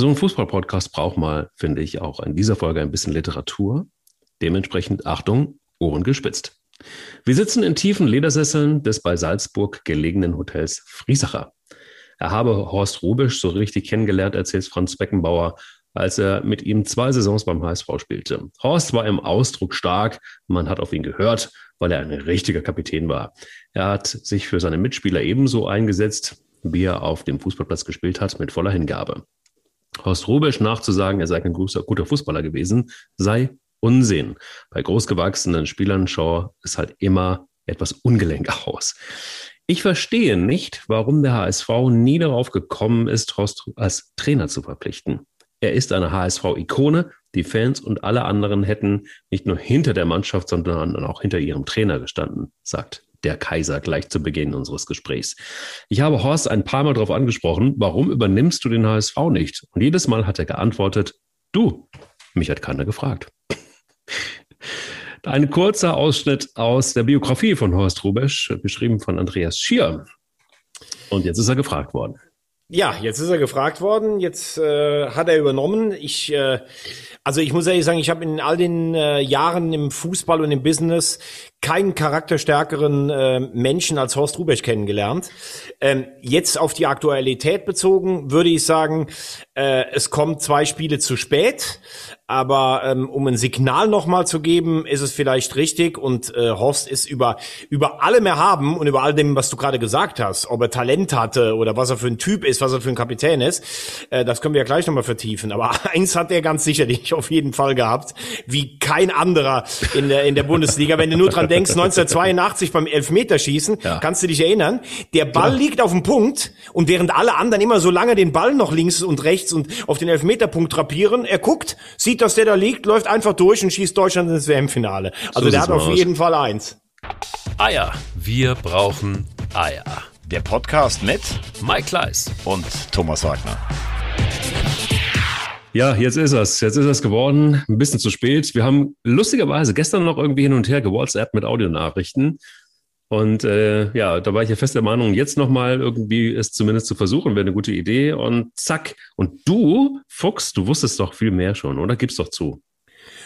so ein Fußball-Podcast braucht mal, finde ich, auch in dieser Folge ein bisschen Literatur. Dementsprechend, Achtung, Ohren gespitzt. Wir sitzen in tiefen Ledersesseln des bei Salzburg gelegenen Hotels Friesacher. Er habe Horst Rubisch so richtig kennengelernt, erzählt Franz Beckenbauer, als er mit ihm zwei Saisons beim HSV spielte. Horst war im Ausdruck stark, man hat auf ihn gehört, weil er ein richtiger Kapitän war. Er hat sich für seine Mitspieler ebenso eingesetzt, wie er auf dem Fußballplatz gespielt hat, mit voller Hingabe. Horst Rubisch nachzusagen, er sei ein guter Fußballer gewesen, sei Unsinn. Bei großgewachsenen Spielern schaue es halt immer etwas ungelenk aus. Ich verstehe nicht, warum der HSV nie darauf gekommen ist, Horst als Trainer zu verpflichten. Er ist eine HSV-Ikone. Die Fans und alle anderen hätten nicht nur hinter der Mannschaft, sondern auch hinter ihrem Trainer gestanden, sagt der Kaiser gleich zu Beginn unseres Gesprächs. Ich habe Horst ein paar Mal darauf angesprochen, warum übernimmst du den HSV nicht? Und jedes Mal hat er geantwortet, du, mich hat keiner gefragt. Ein kurzer Ausschnitt aus der Biografie von Horst Rubesch, beschrieben von Andreas Schier. Und jetzt ist er gefragt worden. Ja, jetzt ist er gefragt worden, jetzt äh, hat er übernommen. Ich, äh, also ich muss ehrlich sagen, ich habe in all den äh, Jahren im Fußball und im Business keinen charakterstärkeren äh, Menschen als Horst Rubesch kennengelernt. Ähm, jetzt auf die Aktualität bezogen würde ich sagen, äh, es kommt zwei Spiele zu spät. Aber ähm, um ein Signal nochmal zu geben, ist es vielleicht richtig. Und äh, Horst ist über, über allem erhaben und über all dem, was du gerade gesagt hast, ob er Talent hatte oder was er für ein Typ ist, was er für ein Kapitän ist, äh, das können wir ja gleich nochmal vertiefen. Aber eins hat er ganz sicherlich auf jeden Fall gehabt, wie kein anderer in der, in der Bundesliga. Wenn du nur dran denkst, 1982 beim Elfmeterschießen, ja. kannst du dich erinnern, der Ball ja. liegt auf dem Punkt und während alle anderen immer so lange den Ball noch links und rechts und auf den Elfmeterpunkt drapieren, er guckt, sieht dass der da liegt, läuft einfach durch und schießt Deutschland ins WM-Finale. Also so der hat auf aus. jeden Fall eins. Eier. Wir brauchen Eier. Der Podcast mit Mike Kleiss und Thomas Wagner. Ja, jetzt ist es. Jetzt ist es geworden. Ein bisschen zu spät. Wir haben lustigerweise gestern noch irgendwie hin und her gewhatsApp mit Audionachrichten. Und äh, ja, da war ich ja fest der Meinung, jetzt nochmal irgendwie es zumindest zu versuchen, wäre eine gute Idee. Und zack. Und du, Fuchs, du wusstest doch viel mehr schon, oder? Gib's doch zu.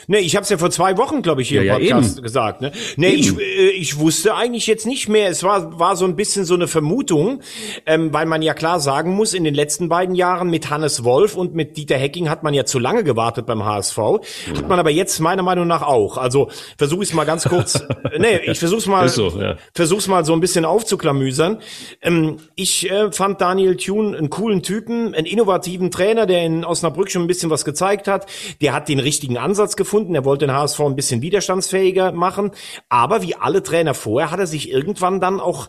Nee, ich habe es ja vor zwei Wochen, glaube ich, hier ja, im Podcast ja, gesagt. Ne? Nee, ich, äh, ich wusste eigentlich jetzt nicht mehr. Es war, war so ein bisschen so eine Vermutung, ähm, weil man ja klar sagen muss, in den letzten beiden Jahren mit Hannes Wolf und mit Dieter Hecking hat man ja zu lange gewartet beim HSV. Ja. Hat man aber jetzt meiner Meinung nach auch. Also versuche ich es mal ganz kurz. nee, ich versuche es mal, so, ja. versuch's mal so ein bisschen aufzuklamüsern. Ähm, ich äh, fand Daniel Thune einen coolen Typen, einen innovativen Trainer, der in Osnabrück schon ein bisschen was gezeigt hat. Der hat den richtigen Ansatz gefunden gefunden. Er wollte den HSV ein bisschen widerstandsfähiger machen. Aber wie alle Trainer vorher hat er sich irgendwann dann auch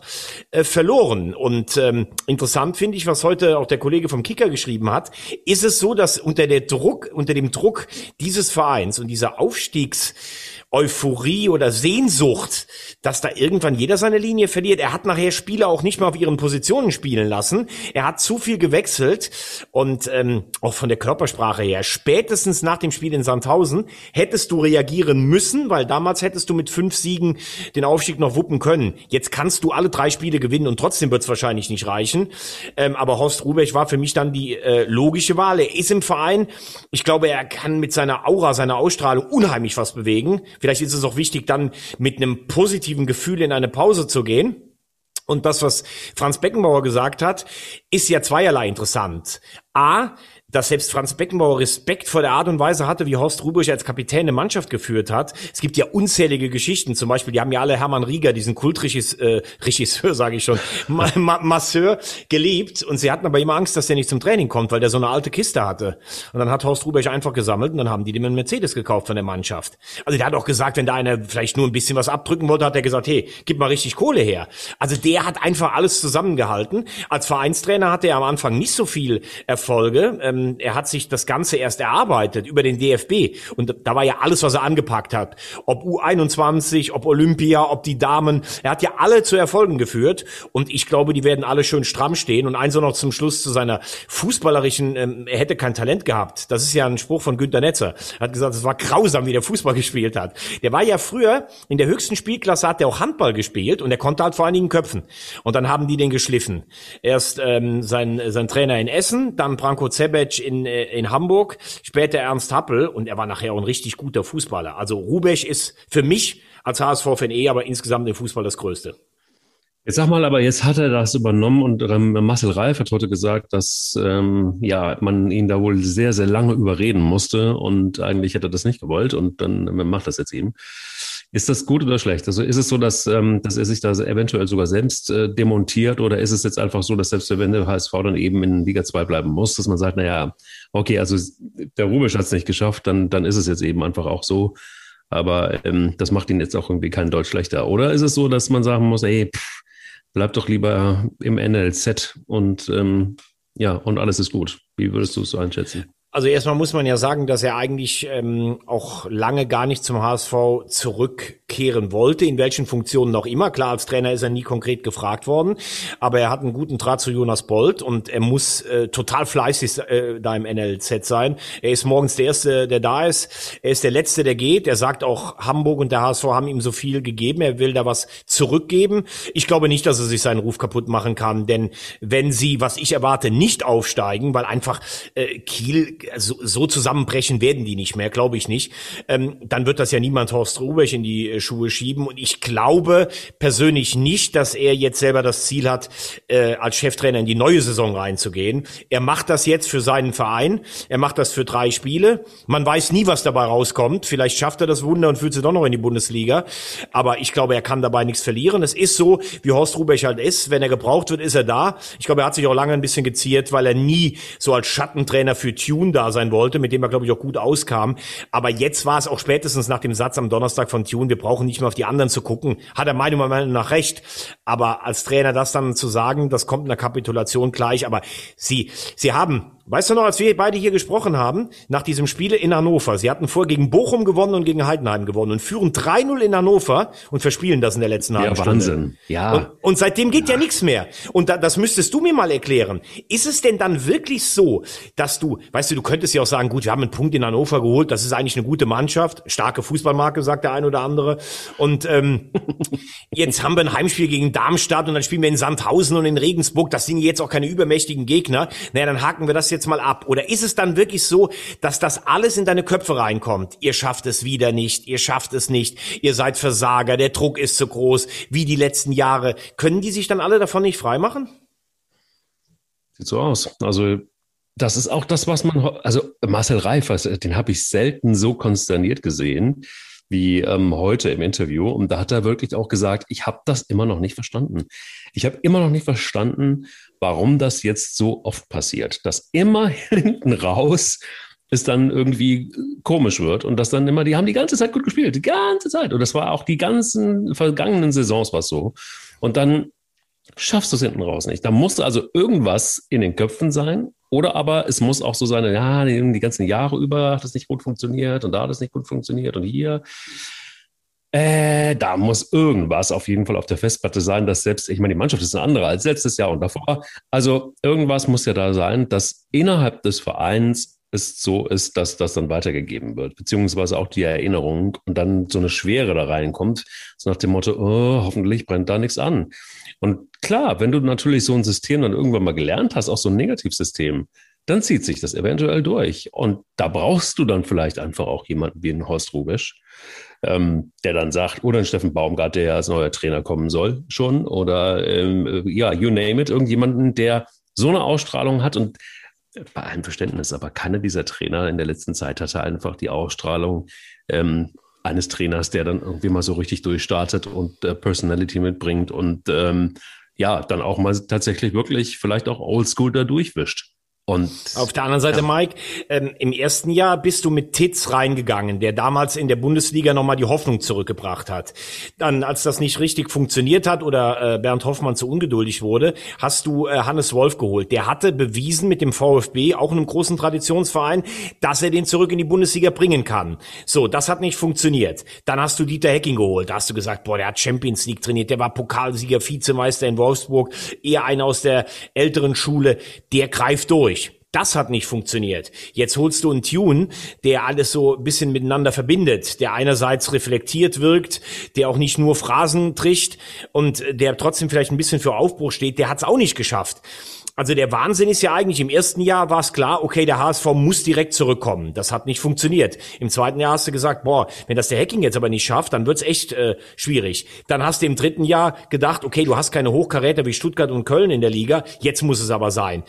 äh, verloren. Und ähm, interessant finde ich, was heute auch der Kollege vom Kicker geschrieben hat, ist es so, dass unter der Druck, unter dem Druck dieses Vereins und dieser Aufstiegs Euphorie oder Sehnsucht, dass da irgendwann jeder seine Linie verliert. Er hat nachher Spieler auch nicht mehr auf ihren Positionen spielen lassen. Er hat zu viel gewechselt und ähm, auch von der Körpersprache her, spätestens nach dem Spiel in Sandhausen hättest du reagieren müssen, weil damals hättest du mit fünf Siegen den Aufstieg noch wuppen können. Jetzt kannst du alle drei Spiele gewinnen und trotzdem wird es wahrscheinlich nicht reichen. Ähm, aber Horst Rubech war für mich dann die äh, logische Wahl. Er ist im Verein. Ich glaube, er kann mit seiner Aura, seiner Ausstrahlung unheimlich was bewegen. Vielleicht ist es auch wichtig, dann mit einem positiven Gefühl in eine Pause zu gehen. Und das, was Franz Beckenbauer gesagt hat, ist ja zweierlei interessant. A, dass selbst Franz Beckenbauer Respekt vor der Art und Weise hatte, wie Horst Rubisch als Kapitän eine Mannschaft geführt hat. Es gibt ja unzählige Geschichten. Zum Beispiel, die haben ja alle Hermann Rieger, diesen Kultregisseur, äh, sage ich schon, Ma Ma Masseur, geliebt. Und sie hatten aber immer Angst, dass der nicht zum Training kommt, weil der so eine alte Kiste hatte. Und dann hat Horst Rubisch einfach gesammelt und dann haben die dem einen Mercedes gekauft von der Mannschaft. Also der hat auch gesagt, wenn da einer vielleicht nur ein bisschen was abdrücken wollte, hat er gesagt, hey, gib mal richtig Kohle her. Also der hat einfach alles zusammengehalten. Als Vereinstrainer hatte er am Anfang nicht so viel Erfolge. Ähm, er hat sich das Ganze erst erarbeitet über den DFB. Und da war ja alles, was er angepackt hat. Ob U21, ob Olympia, ob die Damen. Er hat ja alle zu Erfolgen geführt. Und ich glaube, die werden alle schön stramm stehen. Und eins noch zum Schluss zu seiner fußballerischen, ähm, er hätte kein Talent gehabt. Das ist ja ein Spruch von Günter Netzer. Er hat gesagt, es war grausam, wie der Fußball gespielt hat. Der war ja früher, in der höchsten Spielklasse hat er auch Handball gespielt und er konnte halt vor einigen Köpfen. Und dann haben die den geschliffen. Erst ähm, sein, sein Trainer in Essen, dann Branko Zebe, College in, äh, in Hamburg, später Ernst Happel und er war nachher auch ein richtig guter Fußballer. Also Rubesch ist für mich als HSV-Fan eh, aber insgesamt im Fußball das Größte. Jetzt sag mal, aber jetzt hat er das übernommen und ähm, Marcel Reif hat heute gesagt, dass ähm, ja man ihn da wohl sehr, sehr lange überreden musste und eigentlich hätte er das nicht gewollt und dann macht das jetzt eben. Ist das gut oder schlecht? Also ist es so, dass, ähm, dass er sich da eventuell sogar selbst äh, demontiert oder ist es jetzt einfach so, dass selbst wenn der HSV dann eben in Liga 2 bleiben muss, dass man sagt, naja, okay, also der Rubisch hat es nicht geschafft, dann, dann ist es jetzt eben einfach auch so. Aber ähm, das macht ihn jetzt auch irgendwie kein Deutsch schlechter. Oder ist es so, dass man sagen muss, ey, pff, bleib doch lieber im NLZ und ähm, ja, und alles ist gut. Wie würdest du es so einschätzen? Also erstmal muss man ja sagen, dass er eigentlich ähm, auch lange gar nicht zum HSV zurückkehren wollte, in welchen Funktionen auch immer. Klar, als Trainer ist er nie konkret gefragt worden, aber er hat einen guten Draht zu Jonas Bolt und er muss äh, total fleißig äh, da im NLZ sein. Er ist morgens der Erste, der da ist. Er ist der Letzte, der geht. Er sagt auch, Hamburg und der HSV haben ihm so viel gegeben. Er will da was zurückgeben. Ich glaube nicht, dass er sich seinen Ruf kaputt machen kann, denn wenn sie, was ich erwarte, nicht aufsteigen, weil einfach äh, Kiel so, so zusammenbrechen werden die nicht mehr, glaube ich nicht. Ähm, dann wird das ja niemand Horst Rubesch in die äh, Schuhe schieben. Und ich glaube persönlich nicht, dass er jetzt selber das Ziel hat, äh, als Cheftrainer in die neue Saison reinzugehen. Er macht das jetzt für seinen Verein. Er macht das für drei Spiele. Man weiß nie, was dabei rauskommt. Vielleicht schafft er das Wunder und führt sie doch noch in die Bundesliga. Aber ich glaube, er kann dabei nichts verlieren. Es ist so, wie Horst Rubesch halt ist. Wenn er gebraucht wird, ist er da. Ich glaube, er hat sich auch lange ein bisschen geziert, weil er nie so als Schattentrainer für Tune da sein wollte, mit dem er, glaube ich, auch gut auskam. Aber jetzt war es auch spätestens nach dem Satz am Donnerstag von Tune, wir brauchen nicht mehr auf die anderen zu gucken. Hat er meiner Meinung nach recht. Aber als Trainer das dann zu sagen, das kommt in der Kapitulation gleich. Aber sie, sie haben Weißt du noch, als wir beide hier gesprochen haben, nach diesem Spiel in Hannover, sie hatten vor gegen Bochum gewonnen und gegen Heidenheim gewonnen und führen 3-0 in Hannover und verspielen das in der letzten halben ja, Stunde. Wahnsinn. Ja. Und, und seitdem geht ja, ja nichts mehr. Und da, das müsstest du mir mal erklären. Ist es denn dann wirklich so, dass du, weißt du, du könntest ja auch sagen, gut, wir haben einen Punkt in Hannover geholt, das ist eigentlich eine gute Mannschaft, starke Fußballmarke, sagt der ein oder andere. Und ähm, jetzt haben wir ein Heimspiel gegen Darmstadt und dann spielen wir in Sandhausen und in Regensburg. Das sind jetzt auch keine übermächtigen Gegner. Naja, dann haken wir das jetzt mal ab? Oder ist es dann wirklich so, dass das alles in deine Köpfe reinkommt? Ihr schafft es wieder nicht, ihr schafft es nicht, ihr seid Versager, der Druck ist zu groß, wie die letzten Jahre. Können die sich dann alle davon nicht freimachen? Sieht so aus. Also das ist auch das, was man, also Marcel Reif, den habe ich selten so konsterniert gesehen wie ähm, heute im Interview. Und da hat er wirklich auch gesagt, ich habe das immer noch nicht verstanden. Ich habe immer noch nicht verstanden, warum das jetzt so oft passiert, dass immer hinten raus es dann irgendwie komisch wird und dass dann immer, die haben die ganze Zeit gut gespielt, die ganze Zeit. Und das war auch die ganzen vergangenen Saisons was so. Und dann schaffst du es hinten raus nicht. Da musste also irgendwas in den Köpfen sein. Oder aber es muss auch so sein, ja, die, ganzen Jahre über hat das nicht gut funktioniert und da hat es nicht gut funktioniert und hier. Äh, da muss irgendwas auf jeden Fall auf der Festplatte sein, dass selbst, ich meine, die Mannschaft ist eine andere als letztes Jahr und davor. Also irgendwas muss ja da sein, dass innerhalb des Vereins es so ist, dass das dann weitergegeben wird, beziehungsweise auch die Erinnerung und dann so eine Schwere da reinkommt, so nach dem Motto, oh, hoffentlich brennt da nichts an. Und klar, wenn du natürlich so ein System dann irgendwann mal gelernt hast, auch so ein Negativsystem, dann zieht sich das eventuell durch. Und da brauchst du dann vielleicht einfach auch jemanden wie einen Horst Rubisch, ähm, der dann sagt, oder ein Steffen Baumgart, der ja als neuer Trainer kommen soll schon, oder ähm, ja, you name it, irgendjemanden, der so eine Ausstrahlung hat und bei allem Verständnis, aber keiner dieser Trainer in der letzten Zeit hatte einfach die Ausstrahlung ähm, eines Trainers, der dann irgendwie mal so richtig durchstartet und äh, Personality mitbringt und ähm, ja, dann auch mal tatsächlich wirklich vielleicht auch Oldschool da durchwischt. Und auf der anderen Seite, ja. Mike, ähm, im ersten Jahr bist du mit Titz reingegangen, der damals in der Bundesliga nochmal die Hoffnung zurückgebracht hat. Dann, als das nicht richtig funktioniert hat oder äh, Bernd Hoffmann zu ungeduldig wurde, hast du äh, Hannes Wolf geholt. Der hatte bewiesen mit dem VfB, auch einem großen Traditionsverein, dass er den zurück in die Bundesliga bringen kann. So, das hat nicht funktioniert. Dann hast du Dieter Hecking geholt. Da hast du gesagt, boah, der hat Champions League trainiert, der war Pokalsieger, Vizemeister in Wolfsburg, eher einer aus der älteren Schule, der greift durch. Das hat nicht funktioniert. Jetzt holst du einen Tune, der alles so ein bisschen miteinander verbindet, der einerseits reflektiert wirkt, der auch nicht nur Phrasen tricht und der trotzdem vielleicht ein bisschen für Aufbruch steht, der hat es auch nicht geschafft. Also der Wahnsinn ist ja eigentlich, im ersten Jahr war es klar, okay, der HSV muss direkt zurückkommen. Das hat nicht funktioniert. Im zweiten Jahr hast du gesagt, boah, wenn das der Hacking jetzt aber nicht schafft, dann wird's echt äh, schwierig. Dann hast du im dritten Jahr gedacht, okay, du hast keine Hochkaräter wie Stuttgart und Köln in der Liga, jetzt muss es aber sein.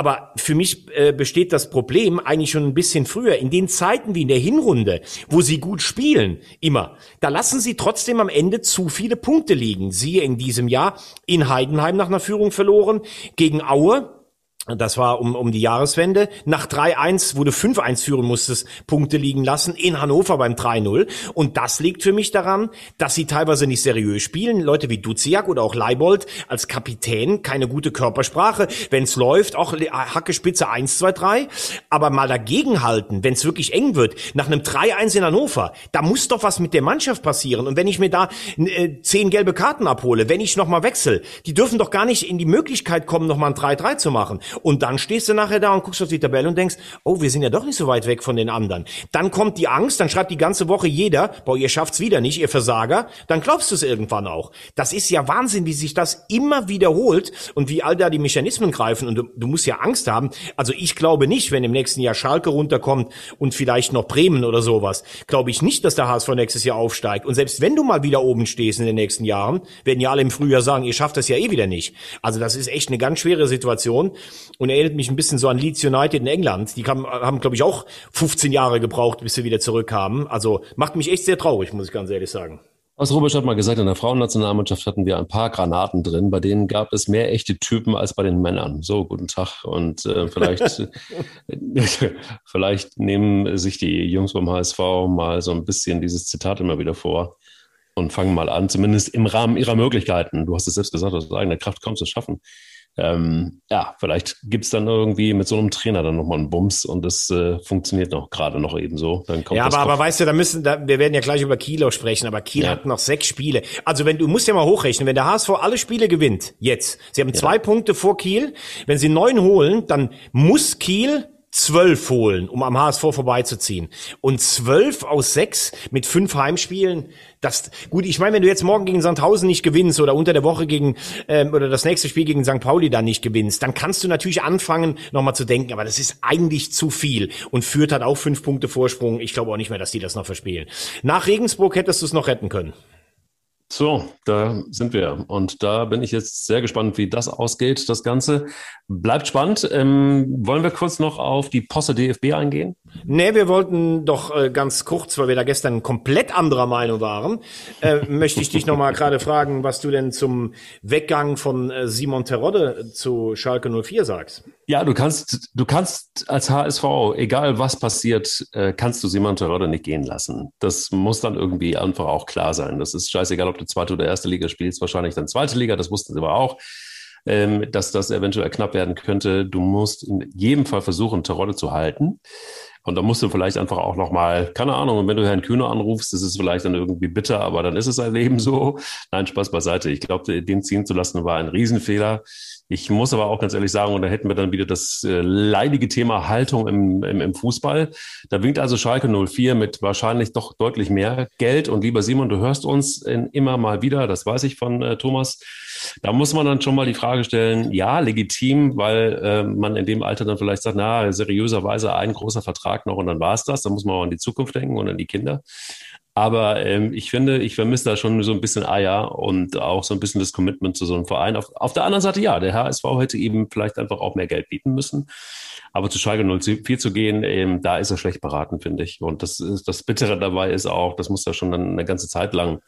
Aber für mich äh, besteht das Problem eigentlich schon ein bisschen früher. In den Zeiten wie in der Hinrunde, wo sie gut spielen, immer, da lassen sie trotzdem am Ende zu viele Punkte liegen. Siehe in diesem Jahr in Heidenheim nach einer Führung verloren, gegen Aue das war um, um die Jahreswende. Nach 3-1, wo du 5-1 führen musstest, Punkte liegen lassen in Hannover beim 3-0. Und das liegt für mich daran, dass sie teilweise nicht seriös spielen. Leute wie Duziak oder auch Leibold als Kapitän, keine gute Körpersprache. Wenn es läuft, auch Hackespitze 1, 2, 3. Aber mal dagegen halten, wenn es wirklich eng wird, nach einem 3-1 in Hannover, da muss doch was mit der Mannschaft passieren. Und wenn ich mir da äh, zehn gelbe Karten abhole, wenn ich nochmal wechsle, die dürfen doch gar nicht in die Möglichkeit kommen, nochmal ein 3-3 zu machen. Und dann stehst du nachher da und guckst auf die Tabelle und denkst, oh, wir sind ja doch nicht so weit weg von den anderen. Dann kommt die Angst, dann schreibt die ganze Woche jeder, boah, ihr schafft's wieder nicht, ihr Versager. Dann glaubst du es irgendwann auch. Das ist ja Wahnsinn, wie sich das immer wiederholt und wie all da die Mechanismen greifen. Und du, du musst ja Angst haben. Also ich glaube nicht, wenn im nächsten Jahr Schalke runterkommt und vielleicht noch Bremen oder sowas, glaube ich nicht, dass der HSV nächstes Jahr aufsteigt. Und selbst wenn du mal wieder oben stehst in den nächsten Jahren, werden ja alle im Frühjahr sagen, ihr schafft das ja eh wieder nicht. Also das ist echt eine ganz schwere Situation und erinnert mich ein bisschen so an Leeds United in England. Die haben, haben glaube ich, auch 15 Jahre gebraucht, bis sie wieder zurückkamen. Also macht mich echt sehr traurig, muss ich ganz ehrlich sagen. Was Robert hat mal gesagt, in der Frauennationalmannschaft hatten wir ein paar Granaten drin, bei denen gab es mehr echte Typen als bei den Männern. So, guten Tag. Und äh, vielleicht, vielleicht nehmen sich die Jungs beim HSV mal so ein bisschen dieses Zitat immer wieder vor und fangen mal an, zumindest im Rahmen ihrer Möglichkeiten. Du hast es selbst gesagt, aus eigener Kraft kaum zu schaffen ähm, ja, vielleicht gibt es dann irgendwie mit so einem Trainer dann nochmal einen Bums und das äh, funktioniert noch gerade noch eben so. Dann kommt ja, aber, aber weißt du, da müssen, da, wir werden ja gleich über Kilo sprechen, aber Kiel ja. hat noch sechs Spiele. Also wenn du musst ja mal hochrechnen, wenn der HSV alle Spiele gewinnt, jetzt, sie haben ja. zwei Punkte vor Kiel, wenn sie neun holen, dann muss Kiel zwölf holen, um am HSV vorbeizuziehen. Und zwölf aus sechs mit fünf Heimspielen, das gut, ich meine, wenn du jetzt morgen gegen Sandhausen nicht gewinnst oder unter der Woche gegen ähm, oder das nächste Spiel gegen St. Pauli dann nicht gewinnst, dann kannst du natürlich anfangen, nochmal zu denken, aber das ist eigentlich zu viel. Und Fürth hat auch fünf Punkte Vorsprung. Ich glaube auch nicht mehr, dass die das noch verspielen. Nach Regensburg hättest du es noch retten können. So, da sind wir. Und da bin ich jetzt sehr gespannt, wie das ausgeht, das Ganze. Bleibt spannend. Ähm, wollen wir kurz noch auf die Posse DFB eingehen? Nee, wir wollten doch äh, ganz kurz, weil wir da gestern komplett anderer Meinung waren, äh, möchte ich dich noch mal gerade fragen, was du denn zum Weggang von äh, Simon Terodde zu Schalke 04 sagst. Ja, du kannst, du kannst als HSV, egal was passiert, äh, kannst du Simon Terodde nicht gehen lassen. Das muss dann irgendwie einfach auch klar sein. Das ist scheißegal, ob du zweite oder erste Liga spielst, wahrscheinlich dann zweite Liga, das wussten sie aber auch ähm, dass das eventuell knapp werden könnte. Du musst in jedem Fall versuchen, Terodde zu halten. Und da musst du vielleicht einfach auch nochmal, keine Ahnung, wenn du Herrn Kühner anrufst, ist es vielleicht dann irgendwie bitter, aber dann ist es halt eben so. Nein, Spaß beiseite. Ich glaube, den ziehen zu lassen war ein Riesenfehler. Ich muss aber auch ganz ehrlich sagen, und da hätten wir dann wieder das äh, leidige Thema Haltung im, im, im Fußball. Da winkt also Schalke 04 mit wahrscheinlich doch deutlich mehr Geld. Und lieber Simon, du hörst uns in, immer mal wieder, das weiß ich von äh, Thomas. Da muss man dann schon mal die Frage stellen, ja, legitim, weil äh, man in dem Alter dann vielleicht sagt, na, seriöserweise ein großer Vertrag noch und dann war es das. Da muss man auch an die Zukunft denken und an die Kinder. Aber ähm, ich finde, ich vermisse da schon so ein bisschen Eier und auch so ein bisschen das Commitment zu so einem Verein. Auf, auf der anderen Seite, ja, der HSV hätte eben vielleicht einfach auch mehr Geld bieten müssen. Aber zu Schalke 04 zu gehen, ähm, da ist er schlecht beraten, finde ich. Und das, ist, das Bittere dabei ist auch, das muss ja schon eine ganze Zeit lang.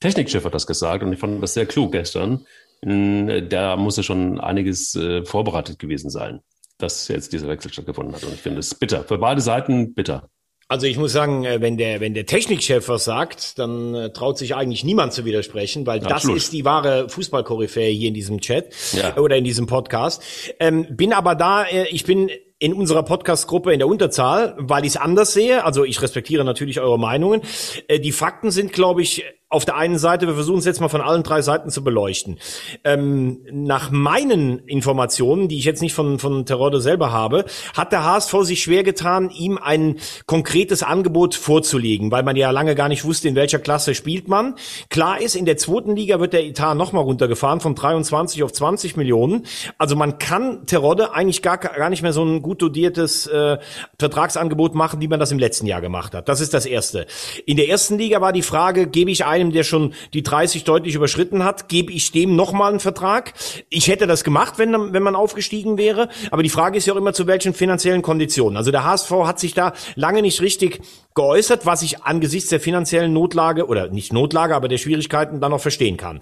Technikchef hat das gesagt und ich fand das sehr klug gestern. Da muss ja schon einiges äh, vorbereitet gewesen sein, dass jetzt dieser Wechsel stattgefunden hat. Und ich finde es bitter. Für beide Seiten bitter. Also ich muss sagen, äh, wenn der, wenn der Technikchef was sagt, dann äh, traut sich eigentlich niemand zu widersprechen, weil Absolut. das ist die wahre Fußballkoryphäe hier in diesem Chat ja. oder in diesem Podcast. Ähm, bin aber da, äh, ich bin in unserer Podcast-Gruppe in der Unterzahl, weil ich es anders sehe. Also ich respektiere natürlich eure Meinungen. Die Fakten sind, glaube ich, auf der einen Seite, wir versuchen es jetzt mal von allen drei Seiten zu beleuchten. Ähm, nach meinen Informationen, die ich jetzt nicht von, von Terodde selber habe, hat der HSV sich schwer getan, ihm ein konkretes Angebot vorzulegen, weil man ja lange gar nicht wusste, in welcher Klasse spielt man. Klar ist, in der zweiten Liga wird der Etat nochmal runtergefahren von 23 auf 20 Millionen. Also man kann Terodde eigentlich gar, gar nicht mehr so ein gut dotiertes äh, Vertragsangebot machen, wie man das im letzten Jahr gemacht hat. Das ist das Erste. In der ersten Liga war die Frage, gebe ich ein einem, der schon die 30 deutlich überschritten hat, gebe ich dem nochmal einen Vertrag. Ich hätte das gemacht, wenn, wenn man aufgestiegen wäre. Aber die Frage ist ja auch immer, zu welchen finanziellen Konditionen. Also der HSV hat sich da lange nicht richtig geäußert, was ich angesichts der finanziellen Notlage oder nicht Notlage, aber der Schwierigkeiten dann noch verstehen kann.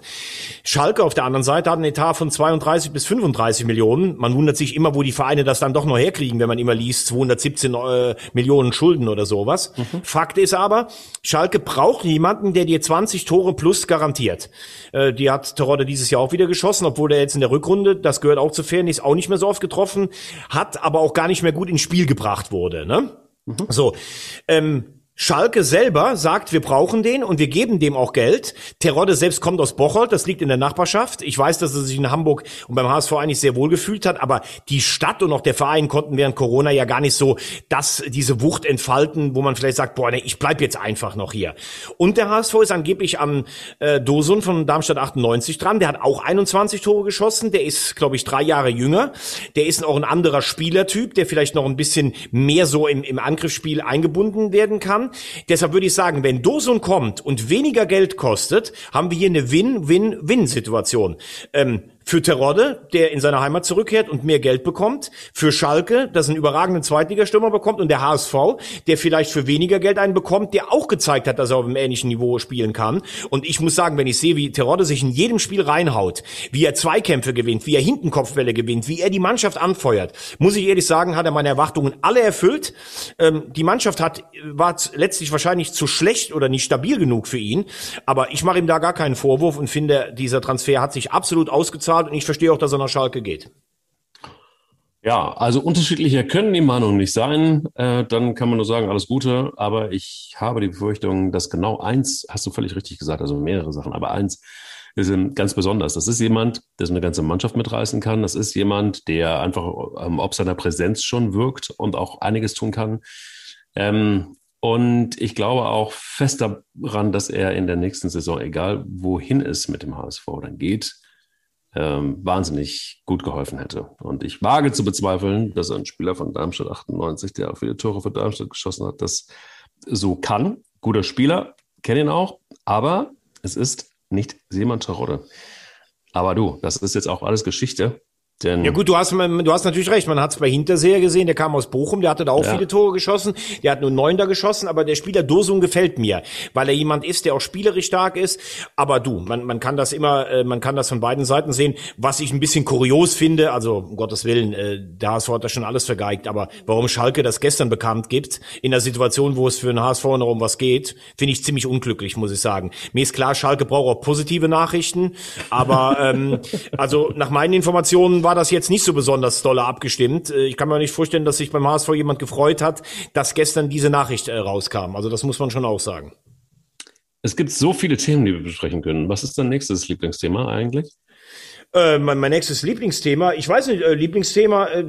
Schalke auf der anderen Seite hat einen Etat von 32 bis 35 Millionen. Man wundert sich immer, wo die Vereine das dann doch noch herkriegen, wenn man immer liest 217 äh, Millionen Schulden oder sowas. Mhm. Fakt ist aber, Schalke braucht jemanden, der dir 20 Tore plus garantiert. Äh, die hat Terodde dieses Jahr auch wieder geschossen, obwohl er jetzt in der Rückrunde, das gehört auch zu Fairness, auch nicht mehr so oft getroffen hat, aber auch gar nicht mehr gut ins Spiel gebracht wurde. Ne? So, ähm, Schalke selber sagt, wir brauchen den und wir geben dem auch Geld. Terodde selbst kommt aus Bocholt, das liegt in der Nachbarschaft. Ich weiß, dass er sich in Hamburg und beim HSV eigentlich sehr wohl gefühlt hat, aber die Stadt und auch der Verein konnten während Corona ja gar nicht so das, diese Wucht entfalten, wo man vielleicht sagt, boah, nee, ich bleib jetzt einfach noch hier. Und der HSV ist angeblich am äh, Dosun von Darmstadt 98 dran. Der hat auch 21 Tore geschossen. Der ist, glaube ich, drei Jahre jünger. Der ist auch ein anderer Spielertyp, der vielleicht noch ein bisschen mehr so im, im Angriffsspiel eingebunden werden kann. Deshalb würde ich sagen, wenn Dosun kommt und weniger Geld kostet, haben wir hier eine Win-Win-Win-Situation. Ähm, für Terodde, der in seine Heimat zurückkehrt und mehr Geld bekommt. Für Schalke, das einen überragenden Zweitligastürmer bekommt. Und der HSV, der vielleicht für weniger Geld einen bekommt, der auch gezeigt hat, dass er auf einem ähnlichen Niveau spielen kann. Und ich muss sagen, wenn ich sehe, wie Terodde sich in jedem Spiel reinhaut, wie er Zweikämpfe gewinnt, wie er hinten Kopfbälle gewinnt, wie er die Mannschaft anfeuert, muss ich ehrlich sagen, hat er meine Erwartungen alle erfüllt. Ähm, die Mannschaft hat, war letztlich wahrscheinlich zu schlecht oder nicht stabil genug für ihn. Aber ich mache ihm da gar keinen Vorwurf und finde, dieser Transfer hat sich absolut ausgezahlt bezahlt und ich verstehe auch, dass er nach Schalke geht. Ja, also unterschiedlicher können die Meinungen nicht sein. Äh, dann kann man nur sagen, alles Gute. Aber ich habe die Befürchtung, dass genau eins, hast du völlig richtig gesagt, also mehrere Sachen, aber eins ist ganz besonders. Das ist jemand, der so eine ganze Mannschaft mitreißen kann. Das ist jemand, der einfach ähm, ob seiner Präsenz schon wirkt und auch einiges tun kann. Ähm, und ich glaube auch fest daran, dass er in der nächsten Saison, egal wohin es mit dem HSV dann geht, ähm, wahnsinnig gut geholfen hätte. Und ich wage zu bezweifeln, dass ein Spieler von Darmstadt 98, der auch viele Tore für Darmstadt geschossen hat, das so kann. Guter Spieler, kenne ihn auch, aber es ist nicht Simon Terodde. Aber du, das ist jetzt auch alles Geschichte. Denn ja gut, du hast, du hast natürlich recht. Man hat es bei Hinterseher gesehen, der kam aus Bochum, der hatte da auch ja. viele Tore geschossen. Der hat nur neun da geschossen, aber der Spieler Dosum gefällt mir, weil er jemand ist, der auch spielerisch stark ist. Aber du, man, man kann das immer, äh, man kann das von beiden Seiten sehen. Was ich ein bisschen kurios finde, also um Gottes Willen, äh, der HSV hat das schon alles vergeigt, aber warum Schalke das gestern bekannt gibt, in der Situation, wo es für den HSV noch um was geht, finde ich ziemlich unglücklich, muss ich sagen. Mir ist klar, Schalke braucht auch positive Nachrichten, aber ähm, also nach meinen Informationen war war das jetzt nicht so besonders dolle abgestimmt. Äh, ich kann mir nicht vorstellen, dass sich beim HSV jemand gefreut hat, dass gestern diese Nachricht äh, rauskam. Also das muss man schon auch sagen. Es gibt so viele Themen, die wir besprechen können. Was ist dein nächstes Lieblingsthema eigentlich? Äh, mein, mein nächstes Lieblingsthema, ich weiß nicht, äh, Lieblingsthema, äh,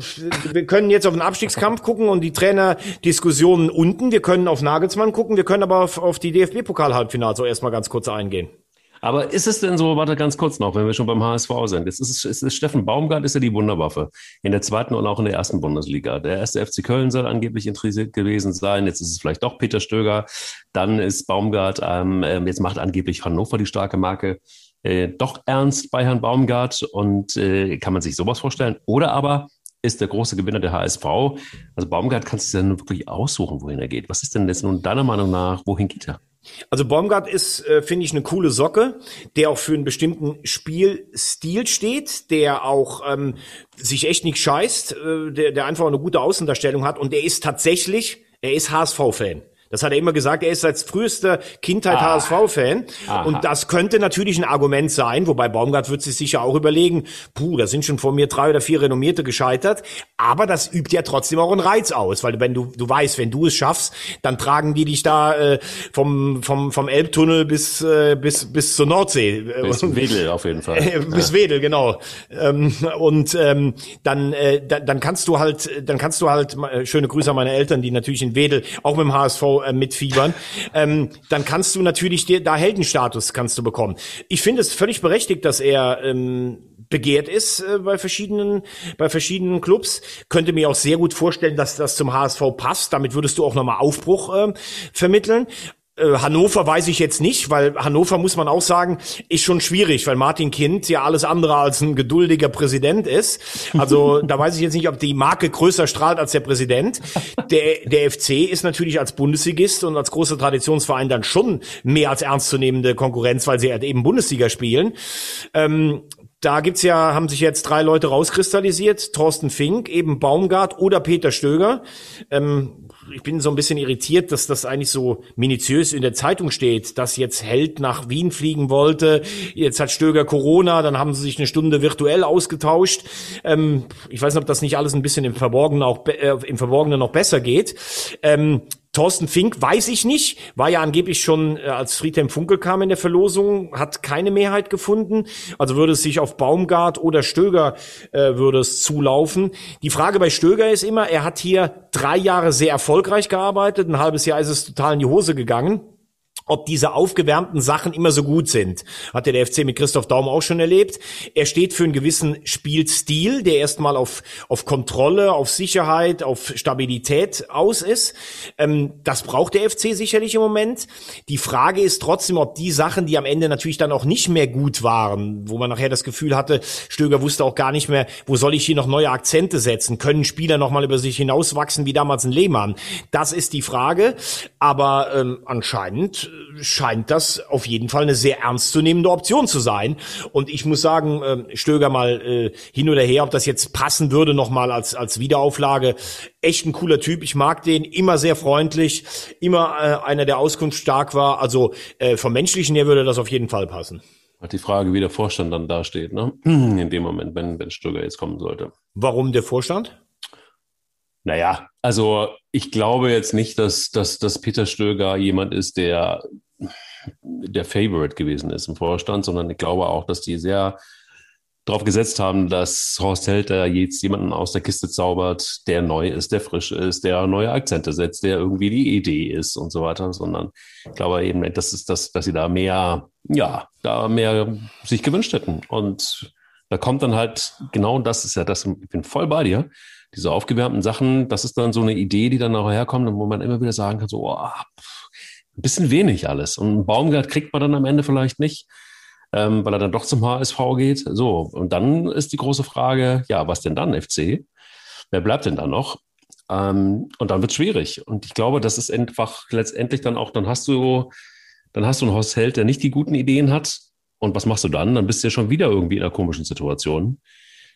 wir können jetzt auf den Abstiegskampf gucken und die Trainerdiskussionen unten, wir können auf Nagelsmann gucken, wir können aber auf, auf die DFB-Pokal-Halbfinale so erstmal ganz kurz eingehen. Aber ist es denn so, warte ganz kurz noch, wenn wir schon beim HSV sind. Jetzt ist, ist, ist Steffen Baumgart ist ja die Wunderwaffe in der zweiten und auch in der ersten Bundesliga. Der erste FC Köln soll angeblich interessiert gewesen sein. Jetzt ist es vielleicht doch Peter Stöger. Dann ist Baumgart, ähm, ähm jetzt macht angeblich Hannover die starke Marke. Äh, doch ernst bei Herrn Baumgart und äh, kann man sich sowas vorstellen? Oder aber ist der große Gewinner der HSV. Also Baumgart kann sich ja nun wirklich aussuchen, wohin er geht. Was ist denn jetzt nun deiner Meinung nach, wohin geht er? Also Baumgart ist, äh, finde ich, eine coole Socke, der auch für einen bestimmten Spielstil steht, der auch ähm, sich echt nicht scheißt, äh, der, der einfach eine gute Außendarstellung hat und der ist tatsächlich, er ist HSV-Fan. Das hat er immer gesagt. Er ist seit frühester Kindheit ah. HSV-Fan. Und das könnte natürlich ein Argument sein, wobei Baumgart wird sich sicher auch überlegen, puh, da sind schon vor mir drei oder vier Renommierte gescheitert. Aber das übt ja trotzdem auch einen Reiz aus, weil wenn du, du weißt, wenn du es schaffst, dann tragen die dich da äh, vom, vom, vom Elbtunnel bis, äh, bis, bis zur Nordsee. Bis Wedel auf jeden Fall. Äh, bis ja. Wedel, genau. Ähm, und ähm, dann, äh, dann, kannst du halt, dann kannst du halt, äh, schöne Grüße an meine Eltern, die natürlich in Wedel auch mit dem HSV äh, mitfiebern, ähm, dann kannst du natürlich dir da Heldenstatus kannst du bekommen. Ich finde es völlig berechtigt, dass er ähm, begehrt ist äh, bei verschiedenen bei verschiedenen Clubs. Könnte mir auch sehr gut vorstellen, dass das zum HSV passt. Damit würdest du auch nochmal Aufbruch äh, vermitteln. Äh, Hannover weiß ich jetzt nicht, weil Hannover muss man auch sagen, ist schon schwierig, weil Martin Kind ja alles andere als ein geduldiger Präsident ist. Also da weiß ich jetzt nicht, ob die Marke größer strahlt als der Präsident. Der, der FC ist natürlich als Bundesligist und als großer Traditionsverein dann schon mehr als ernstzunehmende Konkurrenz, weil sie halt eben Bundesliga spielen. Ähm, da gibt's ja, haben sich jetzt drei Leute rauskristallisiert. Thorsten Fink, eben Baumgart oder Peter Stöger. Ähm, ich bin so ein bisschen irritiert, dass das eigentlich so minutiös in der Zeitung steht, dass jetzt Held nach Wien fliegen wollte. Jetzt hat Stöger Corona, dann haben sie sich eine Stunde virtuell ausgetauscht. Ähm, ich weiß nicht, ob das nicht alles ein bisschen im Verborgenen auch äh, im Verborgenen noch besser geht. Ähm, Thorsten Fink weiß ich nicht, war ja angeblich schon, äh, als Friedhelm Funkel kam in der Verlosung, hat keine Mehrheit gefunden. Also würde es sich auf Baumgart oder Stöger äh, würde es zulaufen. Die Frage bei Stöger ist immer, er hat hier drei Jahre sehr erfolgreich gearbeitet, ein halbes Jahr ist es total in die Hose gegangen ob diese aufgewärmten Sachen immer so gut sind. Hat der FC mit Christoph Daum auch schon erlebt. Er steht für einen gewissen Spielstil, der erstmal auf, auf Kontrolle, auf Sicherheit, auf Stabilität aus ist. Ähm, das braucht der FC sicherlich im Moment. Die Frage ist trotzdem, ob die Sachen, die am Ende natürlich dann auch nicht mehr gut waren, wo man nachher das Gefühl hatte, Stöger wusste auch gar nicht mehr, wo soll ich hier noch neue Akzente setzen? Können Spieler nochmal über sich hinauswachsen, wie damals ein Lehmann? Das ist die Frage. Aber ähm, anscheinend scheint das auf jeden Fall eine sehr ernstzunehmende Option zu sein. Und ich muss sagen, äh, Stöger mal äh, hin oder her, ob das jetzt passen würde, nochmal als, als Wiederauflage. Echt ein cooler Typ. Ich mag den, immer sehr freundlich, immer äh, einer, der auskunftsstark war. Also äh, vom Menschlichen her würde das auf jeden Fall passen. Hat die Frage, wie der Vorstand dann dasteht, ne? In dem Moment, wenn, wenn Stöger jetzt kommen sollte. Warum der Vorstand? Naja, also ich glaube jetzt nicht, dass, dass, dass Peter Stöger jemand ist, der der Favorite gewesen ist im Vorstand, sondern ich glaube auch, dass die sehr darauf gesetzt haben, dass Horst Helter jetzt jemanden aus der Kiste zaubert, der neu ist, der frisch ist, der neue Akzente setzt, der irgendwie die Idee ist und so weiter, sondern ich glaube eben, das ist das, dass sie da mehr, ja, da mehr sich gewünscht hätten. Und da kommt dann halt, genau das ist ja das, ich bin voll bei dir, diese aufgewärmten Sachen, das ist dann so eine Idee, die dann nachher kommt und wo man immer wieder sagen kann, so, oh, ein bisschen wenig alles. Und einen Baumgart kriegt man dann am Ende vielleicht nicht, ähm, weil er dann doch zum HSV geht. So, und dann ist die große Frage, ja, was denn dann, FC? Wer bleibt denn da noch? Ähm, und dann wird es schwierig. Und ich glaube, das ist einfach letztendlich dann auch, dann hast du, dann hast du einen Held, der nicht die guten Ideen hat. Und was machst du dann? Dann bist du ja schon wieder irgendwie in einer komischen Situation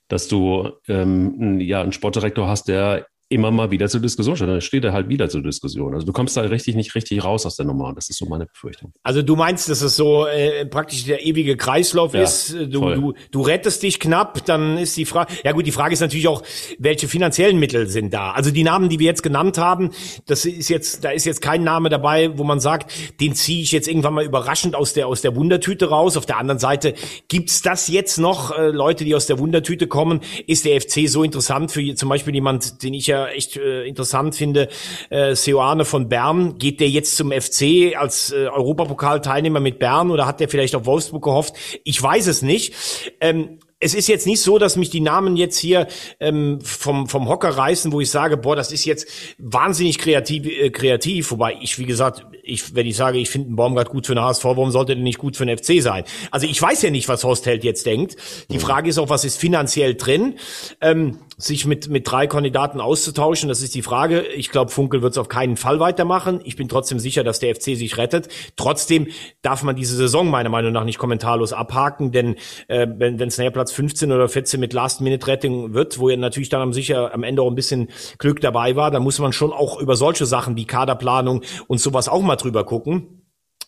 dass du ähm, ja einen Sportdirektor hast, der immer mal wieder zur Diskussion steht. Dann steht er halt wieder zur Diskussion. Also du kommst da richtig nicht richtig raus aus der Nummer. Das ist so meine Befürchtung. Also du meinst, dass es so äh, praktisch der ewige Kreislauf ja, ist. Du, du, du rettest dich knapp, dann ist die Frage. Ja gut, die Frage ist natürlich auch, welche finanziellen Mittel sind da? Also die Namen, die wir jetzt genannt haben, das ist jetzt, da ist jetzt kein Name dabei, wo man sagt, den ziehe ich jetzt irgendwann mal überraschend aus der aus der Wundertüte raus. Auf der anderen Seite gibt's das jetzt noch äh, Leute, die aus der Wundertüte kommen? Ist der FC so interessant für zum Beispiel jemand, den ich ja ja echt äh, interessant finde, äh, Seoane von Bern, geht der jetzt zum FC als äh, Europapokalteilnehmer mit Bern oder hat der vielleicht auf Wolfsburg gehofft? Ich weiß es nicht. Ähm, es ist jetzt nicht so, dass mich die Namen jetzt hier ähm, vom, vom Hocker reißen, wo ich sage, boah, das ist jetzt wahnsinnig kreativ, äh, kreativ. Wobei ich, wie gesagt, ich, wenn ich sage, ich finde einen Baumgart gut für den HSV, warum sollte der nicht gut für den FC sein? Also ich weiß ja nicht, was Horst Held jetzt denkt. Die mhm. Frage ist auch, was ist finanziell drin? Ähm, sich mit, mit drei Kandidaten auszutauschen, das ist die Frage. Ich glaube, Funkel wird es auf keinen Fall weitermachen. Ich bin trotzdem sicher, dass der FC sich rettet. Trotzdem darf man diese Saison meiner Meinung nach nicht kommentarlos abhaken, denn äh, wenn es nachher Platz 15 oder 14 mit Last-Minute-Retting wird, wo er natürlich dann am sicher am Ende auch ein bisschen Glück dabei war, dann muss man schon auch über solche Sachen wie Kaderplanung und sowas auch mal drüber gucken.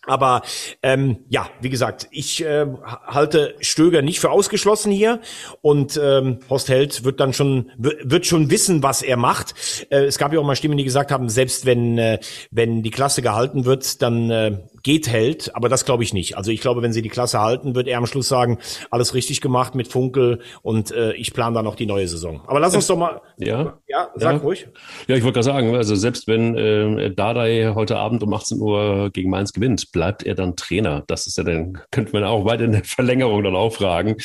Aber ähm, ja, wie gesagt, ich äh, halte Stöger nicht für ausgeschlossen hier und ähm, Horst Held wird dann schon wird schon wissen, was er macht. Äh, es gab ja auch mal Stimmen, die gesagt haben, selbst wenn äh, wenn die Klasse gehalten wird, dann äh, geht Held, aber das glaube ich nicht. Also ich glaube, wenn sie die Klasse halten, wird er am Schluss sagen, alles richtig gemacht mit Funkel und äh, ich plane dann noch die neue Saison. Aber lass uns doch mal. Ja. Ja, sag ja. ruhig. Ja, ich wollte gerade sagen, also selbst wenn äh, Dardai heute Abend um 18 Uhr gegen Mainz gewinnt, bleibt er dann Trainer. Das ist ja dann, könnte man auch weit in der Verlängerung dann auch fragen.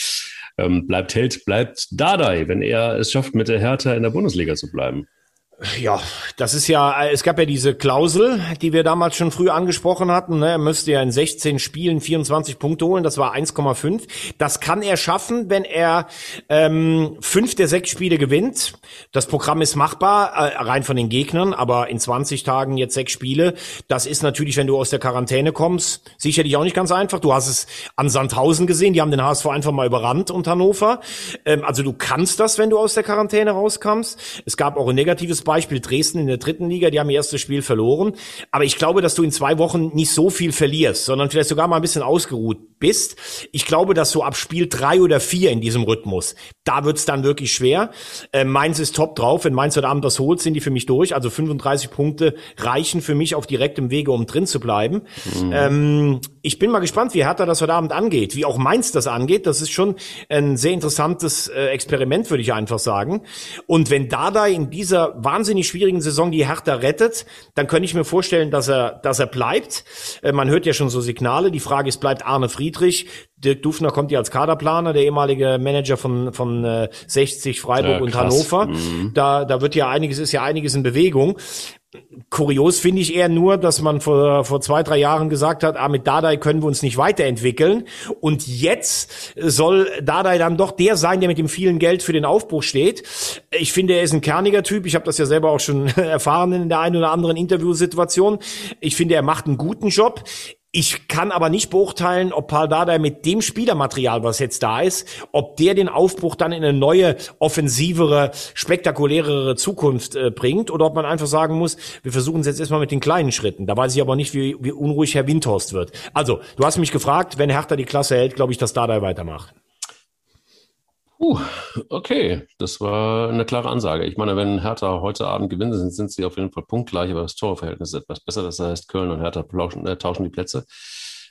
Ähm, bleibt Held, bleibt Dardai, wenn er es schafft, mit der Hertha in der Bundesliga zu bleiben. Ja, das ist ja, es gab ja diese Klausel, die wir damals schon früh angesprochen hatten. Ne? Er müsste ja in 16 Spielen 24 Punkte holen, das war 1,5. Das kann er schaffen, wenn er ähm, fünf der sechs Spiele gewinnt. Das Programm ist machbar, äh, rein von den Gegnern, aber in 20 Tagen jetzt sechs Spiele, das ist natürlich, wenn du aus der Quarantäne kommst, sicherlich auch nicht ganz einfach. Du hast es an Sandhausen gesehen, die haben den HSV einfach mal überrannt und Hannover. Ähm, also du kannst das, wenn du aus der Quarantäne rauskommst. Es gab auch ein negatives Beispiel Beispiel Dresden in der dritten Liga, die haben ihr erstes Spiel verloren. Aber ich glaube, dass du in zwei Wochen nicht so viel verlierst, sondern vielleicht sogar mal ein bisschen ausgeruht bist. Ich glaube, dass so ab Spiel drei oder vier in diesem Rhythmus, da wird's dann wirklich schwer. Äh, Mainz ist top drauf. Wenn Mainz heute Abend das holt, sind die für mich durch. Also 35 Punkte reichen für mich auf direktem Wege, um drin zu bleiben. Mhm. Ähm, ich bin mal gespannt, wie Hertha das heute Abend angeht, wie auch Mainz das angeht. Das ist schon ein sehr interessantes äh, Experiment, würde ich einfach sagen. Und wenn Dada in dieser wahnsinnig schwierigen Saison die Hertha rettet, dann könnte ich mir vorstellen, dass er, dass er bleibt. Äh, man hört ja schon so Signale. Die Frage ist, bleibt Arne Friedrich? Dirk Dufner kommt ja als Kaderplaner, der ehemalige Manager von, von äh, 60, Freiburg ja, und Hannover. Mhm. Da, da wird ja einiges, ist ja einiges in Bewegung. Kurios finde ich eher nur, dass man vor, vor zwei, drei Jahren gesagt hat, ah, mit Dadai können wir uns nicht weiterentwickeln. Und jetzt soll Dadai dann doch der sein, der mit dem vielen Geld für den Aufbruch steht. Ich finde, er ist ein kerniger Typ. Ich habe das ja selber auch schon erfahren in der einen oder anderen Interviewsituation. Ich finde, er macht einen guten Job. Ich kann aber nicht beurteilen, ob Paul Dardai mit dem Spielermaterial, was jetzt da ist, ob der den Aufbruch dann in eine neue, offensivere, spektakulärere Zukunft äh, bringt oder ob man einfach sagen muss, wir versuchen es jetzt erstmal mit den kleinen Schritten. Da weiß ich aber nicht, wie, wie unruhig Herr Windhorst wird. Also, du hast mich gefragt, wenn Hertha die Klasse hält, glaube ich, dass Dardai weitermacht. Uh, okay, das war eine klare Ansage. Ich meine, wenn Hertha heute Abend gewinnt, sind, sind sie auf jeden Fall punktgleich, aber das Torverhältnis ist etwas besser. Das heißt, Köln und Hertha tauschen, äh, tauschen die Plätze.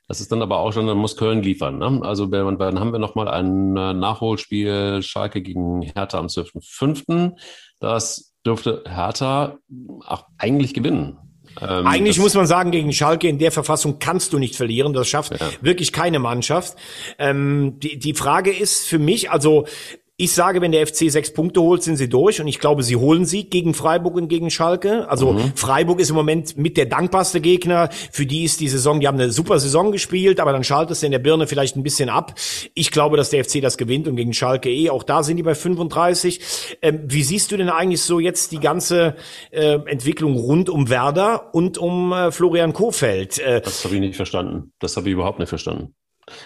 Das ist dann aber auch schon, dann muss Köln liefern. Ne? Also dann haben wir nochmal ein äh, Nachholspiel Schalke gegen Hertha am 12.05. Das dürfte Hertha auch eigentlich gewinnen. Ähm, Eigentlich muss man sagen, gegen Schalke in der Verfassung kannst du nicht verlieren. Das schafft ja. wirklich keine Mannschaft. Ähm, die, die Frage ist für mich, also ich sage, wenn der FC sechs Punkte holt, sind sie durch und ich glaube, sie holen sie gegen Freiburg und gegen Schalke. Also mhm. Freiburg ist im Moment mit der dankbarste Gegner. Für die ist die Saison, die haben eine super Saison gespielt, aber dann schaltet es in der Birne vielleicht ein bisschen ab. Ich glaube, dass der FC das gewinnt und gegen Schalke eh. Auch da sind die bei 35. Ähm, wie siehst du denn eigentlich so jetzt die ganze äh, Entwicklung rund um Werder und um äh, Florian Kofeld? Äh, das habe ich nicht verstanden. Das habe ich überhaupt nicht verstanden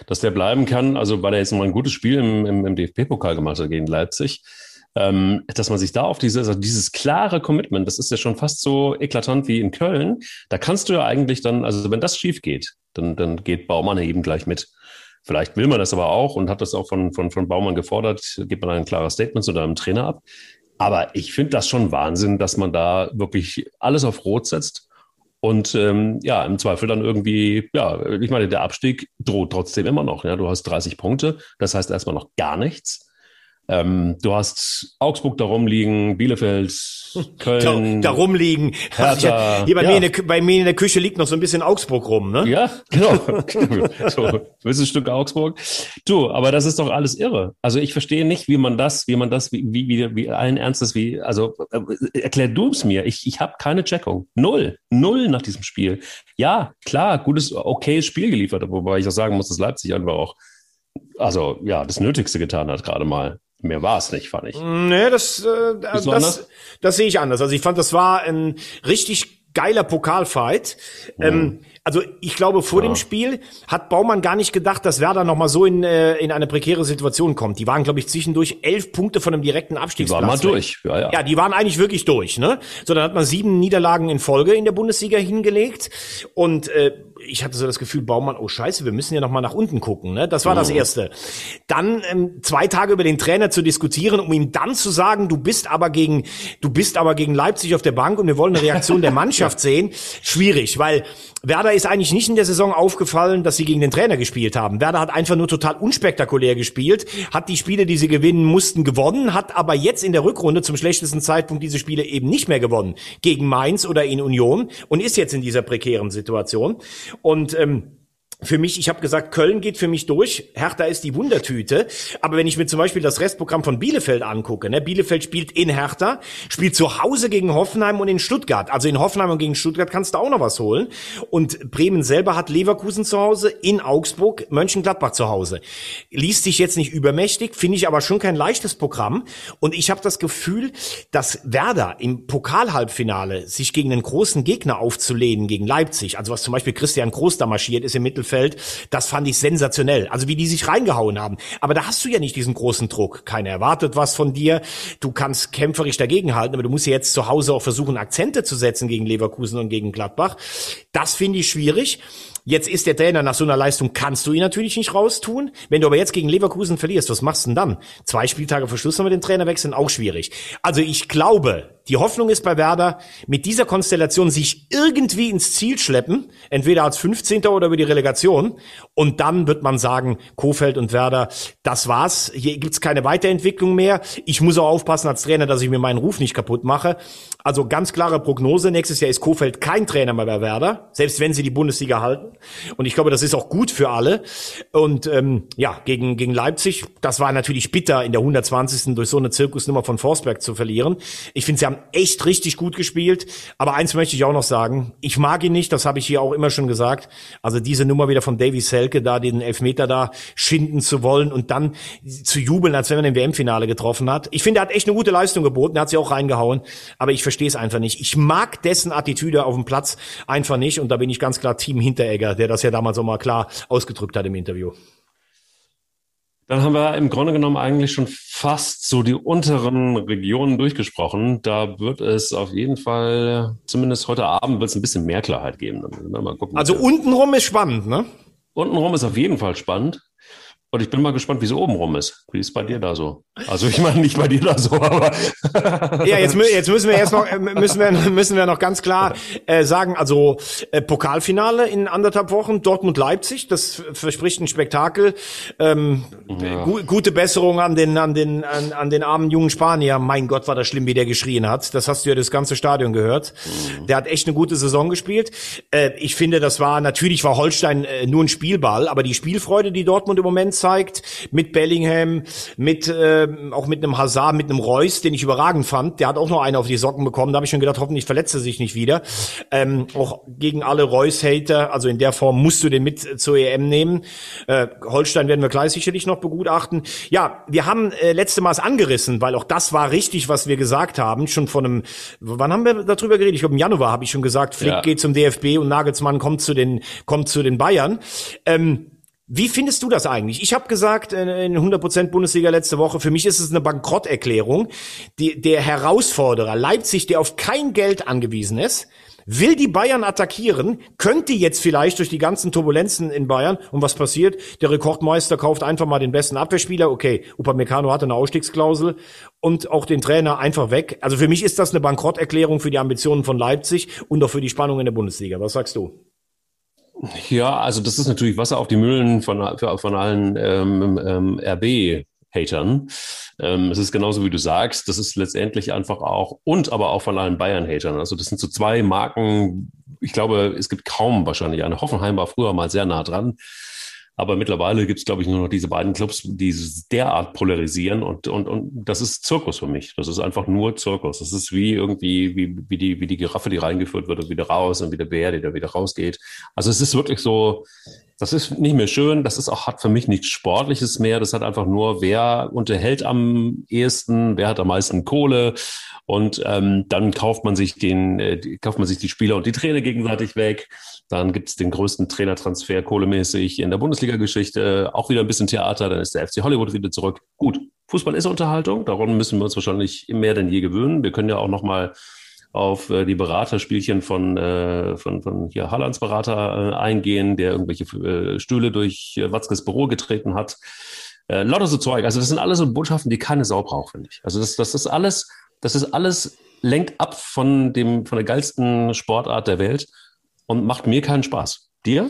dass der bleiben kann, also weil er jetzt mal ein gutes Spiel im, im, im DFB-Pokal gemacht hat gegen Leipzig, ähm, dass man sich da auf dieses, also dieses klare Commitment, das ist ja schon fast so eklatant wie in Köln, da kannst du ja eigentlich dann, also wenn das schief geht, dann, dann geht Baumann eben gleich mit. Vielleicht will man das aber auch und hat das auch von, von, von Baumann gefordert, gibt man ein klares Statement zu deinem Trainer ab. Aber ich finde das schon Wahnsinn, dass man da wirklich alles auf Rot setzt und ähm, ja, im Zweifel dann irgendwie, ja, ich meine, der Abstieg droht trotzdem immer noch. Ja? Du hast 30 Punkte, das heißt erstmal noch gar nichts. Ähm, du hast Augsburg da rumliegen, Bielefeld, Köln. Da, da rumliegen. Hertha, hier bei, ja. mir in der, bei mir in der Küche liegt noch so ein bisschen Augsburg rum, ne? Ja, genau. so, ein Stück Augsburg. Du, aber das ist doch alles irre. Also ich verstehe nicht, wie man das, wie man das, wie, wie, wie, wie allen Ernstes, wie, also äh, erklär du es mir. Ich, ich habe keine Checkung. Null. Null nach diesem Spiel. Ja, klar, gutes, okayes Spiel geliefert, wobei ich auch sagen muss, dass Leipzig einfach auch, also ja, das Nötigste getan hat gerade mal. Mehr war es nicht, fand ich. Nee, das, äh, das, das sehe ich anders. Also ich fand, das war ein richtig geiler Pokalfight. Mhm. Ähm, also ich glaube, vor ja. dem Spiel hat Baumann gar nicht gedacht, dass Werder noch mal so in, äh, in eine prekäre Situation kommt. Die waren, glaube ich, zwischendurch elf Punkte von einem direkten Abstiegsplatz. Die waren mal durch. Ja, ja. ja, die waren eigentlich wirklich durch. Ne? So, dann hat man sieben Niederlagen in Folge in der Bundesliga hingelegt. Und äh, ich hatte so das Gefühl, Baumann, oh scheiße, wir müssen ja noch mal nach unten gucken. Ne? Das war mhm. das Erste. Dann ähm, zwei Tage über den Trainer zu diskutieren, um ihm dann zu sagen, du bist aber gegen, du bist aber gegen Leipzig auf der Bank und wir wollen eine Reaktion der Mannschaft sehen. Schwierig, weil Werder ist eigentlich nicht in der Saison aufgefallen, dass sie gegen den Trainer gespielt haben. Werder hat einfach nur total unspektakulär gespielt, hat die Spiele, die sie gewinnen mussten, gewonnen, hat aber jetzt in der Rückrunde zum schlechtesten Zeitpunkt diese Spiele eben nicht mehr gewonnen. Gegen Mainz oder in Union und ist jetzt in dieser prekären Situation. Und ähm, für mich, ich habe gesagt, Köln geht für mich durch, Hertha ist die Wundertüte. Aber wenn ich mir zum Beispiel das Restprogramm von Bielefeld angucke, ne, Bielefeld spielt in Hertha, spielt zu Hause gegen Hoffenheim und in Stuttgart. Also in Hoffenheim und gegen Stuttgart kannst du auch noch was holen. Und Bremen selber hat Leverkusen zu Hause, in Augsburg, Mönchengladbach zu Hause. Liest sich jetzt nicht übermächtig, finde ich aber schon kein leichtes Programm. Und ich habe das Gefühl, dass Werder im Pokalhalbfinale sich gegen einen großen Gegner aufzulehnen, gegen Leipzig, also was zum Beispiel Christian Groß da marschiert ist im Mittelfeld, Mittelfeld, das fand ich sensationell. Also wie die sich reingehauen haben. Aber da hast du ja nicht diesen großen Druck. Keiner erwartet was von dir. Du kannst kämpferisch dagegenhalten, aber du musst ja jetzt zu Hause auch versuchen, Akzente zu setzen gegen Leverkusen und gegen Gladbach. Das finde ich schwierig. Jetzt ist der Trainer nach so einer Leistung, kannst du ihn natürlich nicht raustun. Wenn du aber jetzt gegen Leverkusen verlierst, was machst du denn dann? Zwei Spieltage vor noch mit den Trainer wechseln, auch schwierig. Also ich glaube, die Hoffnung ist bei Werder, mit dieser Konstellation sich irgendwie ins Ziel schleppen, entweder als 15. oder über die Relegation. Und dann wird man sagen, Kofeld und Werder, das war's. Hier gibt's keine Weiterentwicklung mehr. Ich muss auch aufpassen als Trainer, dass ich mir meinen Ruf nicht kaputt mache. Also ganz klare Prognose. Nächstes Jahr ist Kofeld kein Trainer mehr bei Werder, selbst wenn sie die Bundesliga halten. Und ich glaube, das ist auch gut für alle. Und ähm, ja, gegen, gegen Leipzig, das war natürlich bitter, in der 120. durch so eine Zirkusnummer von Forsberg zu verlieren. Ich finde, sie haben echt richtig gut gespielt. Aber eins möchte ich auch noch sagen. Ich mag ihn nicht, das habe ich hier auch immer schon gesagt. Also diese Nummer wieder von Davy Selke, da den Elfmeter da schinden zu wollen und dann zu jubeln, als wenn man im WM-Finale getroffen hat. Ich finde, er hat echt eine gute Leistung geboten, er hat sie auch reingehauen. Aber ich verstehe es einfach nicht. Ich mag dessen Attitüde auf dem Platz einfach nicht. Und da bin ich ganz klar Team Hinteregger, der das ja damals auch mal klar ausgedrückt hat im Interview. Dann haben wir im Grunde genommen eigentlich schon fast so die unteren Regionen durchgesprochen. Da wird es auf jeden Fall, zumindest heute Abend, wird es ein bisschen mehr Klarheit geben. Gucken, also untenrum ist spannend, ne? Untenrum ist auf jeden Fall spannend. Und ich bin mal gespannt, wie es oben rum ist. Wie ist bei dir da so? Also ich meine nicht bei dir da so, aber ja, jetzt, jetzt müssen wir jetzt noch äh, müssen wir müssen wir noch ganz klar äh, sagen, also äh, Pokalfinale in anderthalb Wochen Dortmund Leipzig, das verspricht ein Spektakel. Ähm, ja. gu gute Besserung an den an den an, an, den armen jungen Spanier. Mein Gott, war das schlimm, wie der geschrien hat. Das hast du ja das ganze Stadion gehört. Mhm. Der hat echt eine gute Saison gespielt. Äh, ich finde, das war natürlich war Holstein äh, nur ein Spielball, aber die Spielfreude, die Dortmund im Moment zeigt, mit Bellingham, mit äh, auch mit einem Hazard, mit einem Reus, den ich überragend fand. Der hat auch noch einen auf die Socken bekommen. Da habe ich schon gedacht, hoffentlich verletzt er sich nicht wieder. Ähm, auch gegen alle Reus-Hater, also in der Form musst du den mit zur EM nehmen. Äh, Holstein werden wir gleich sicherlich noch begutachten. Ja, wir haben äh, letzte Mal angerissen, weil auch das war richtig, was wir gesagt haben. Schon von einem, wann haben wir darüber geredet? Ich glaube im Januar habe ich schon gesagt, Flick ja. geht zum DFB und Nagelsmann kommt zu den kommt zu den Bayern. Ähm, wie findest du das eigentlich? Ich habe gesagt äh, in 100% Bundesliga letzte Woche, für mich ist es eine Bankrotterklärung. Die, der Herausforderer Leipzig, der auf kein Geld angewiesen ist, will die Bayern attackieren, könnte jetzt vielleicht durch die ganzen Turbulenzen in Bayern und was passiert? Der Rekordmeister kauft einfach mal den besten Abwehrspieler. Okay, Upamecano hatte eine Ausstiegsklausel und auch den Trainer einfach weg. Also für mich ist das eine Bankrotterklärung für die Ambitionen von Leipzig und auch für die Spannung in der Bundesliga. Was sagst du? Ja, also das ist natürlich Wasser auf die Mühlen von, von allen ähm, ähm, RB. Hatern. Ähm, es ist genauso wie du sagst, das ist letztendlich einfach auch, und aber auch von allen Bayern-Hatern. Also das sind so zwei Marken, ich glaube, es gibt kaum wahrscheinlich eine. Hoffenheim war früher mal sehr nah dran. Aber mittlerweile gibt es, glaube ich, nur noch diese beiden Clubs, die derart polarisieren und, und, und das ist Zirkus für mich. Das ist einfach nur Zirkus. Das ist wie irgendwie, wie, wie, die, wie die Giraffe, die reingeführt wird und wieder raus und wie der Bär, der wieder rausgeht. Also es ist wirklich so, das ist nicht mehr schön. Das ist auch, hat für mich nichts Sportliches mehr. Das hat einfach nur, wer unterhält am ehesten, wer hat am meisten Kohle. Und ähm, dann kauft man sich den, äh, kauft man sich die Spieler und die Trainer gegenseitig weg. Dann gibt es den größten Trainertransfer kohlemäßig in der Bundesliga-Geschichte. Auch wieder ein bisschen Theater. Dann ist der FC Hollywood wieder zurück. Gut, Fußball ist Unterhaltung. Daran müssen wir uns wahrscheinlich mehr denn je gewöhnen. Wir können ja auch noch mal auf äh, die Beraterspielchen von, äh, von, von hier Hallands Berater äh, eingehen, der irgendwelche äh, Stühle durch äh, Watzkes Büro getreten hat. Äh, lauter so Zeug. Also das sind alles so Botschaften, die keine Sau braucht, finde ich. Also das, das ist alles, das ist alles lenkt ab von dem, von der geilsten Sportart der Welt und macht mir keinen Spaß. Dir?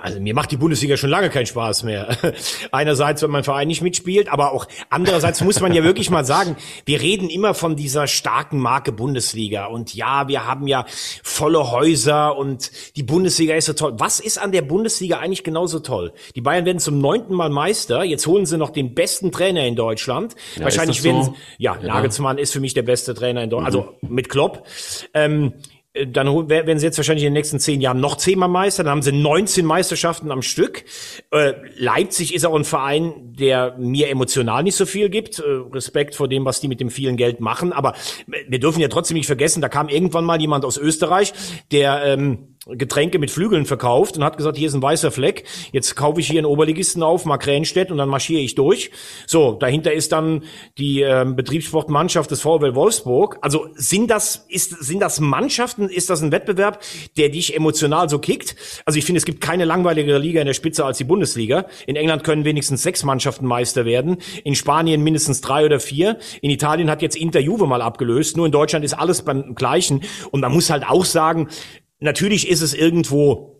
Also mir macht die Bundesliga schon lange keinen Spaß mehr. Einerseits, wenn mein Verein nicht mitspielt, aber auch andererseits muss man ja wirklich mal sagen, wir reden immer von dieser starken Marke Bundesliga und ja, wir haben ja volle Häuser und die Bundesliga ist so toll. Was ist an der Bundesliga eigentlich genauso toll? Die Bayern werden zum neunten Mal Meister. Jetzt holen sie noch den besten Trainer in Deutschland. Ja, Wahrscheinlich werden, so? ja, ja, Nagelsmann ist für mich der beste Trainer in Deutschland, mhm. also mit Klopp. Ähm, äh, dann werden sie jetzt wahrscheinlich in den nächsten zehn Jahren noch zehnmal Meister, dann haben sie 19 Meisterschaften am Stück. Äh, Leipzig ist auch ein Verein, der mir emotional nicht so viel gibt. Äh, Respekt vor dem, was die mit dem vielen Geld machen. Aber wir dürfen ja trotzdem nicht vergessen, da kam irgendwann mal jemand aus Österreich, der ähm, Getränke mit Flügeln verkauft und hat gesagt, hier ist ein weißer Fleck, jetzt kaufe ich hier einen Oberligisten auf, Mark Ränstedt und dann marschiere ich durch. So, dahinter ist dann die äh, Betriebssportmannschaft des VfL Wolfsburg. Also sind das, ist, sind das Mannschaften, ist das ein Wettbewerb, der dich emotional so kickt? Also ich finde, es gibt keine langweiligere Liga in der Spitze als die Bundesliga. In England können wenigstens sechs Mannschaften Meister werden, in Spanien mindestens drei oder vier. In Italien hat jetzt Inter Juve mal abgelöst, nur in Deutschland ist alles beim Gleichen. Und man muss halt auch sagen, Natürlich ist es irgendwo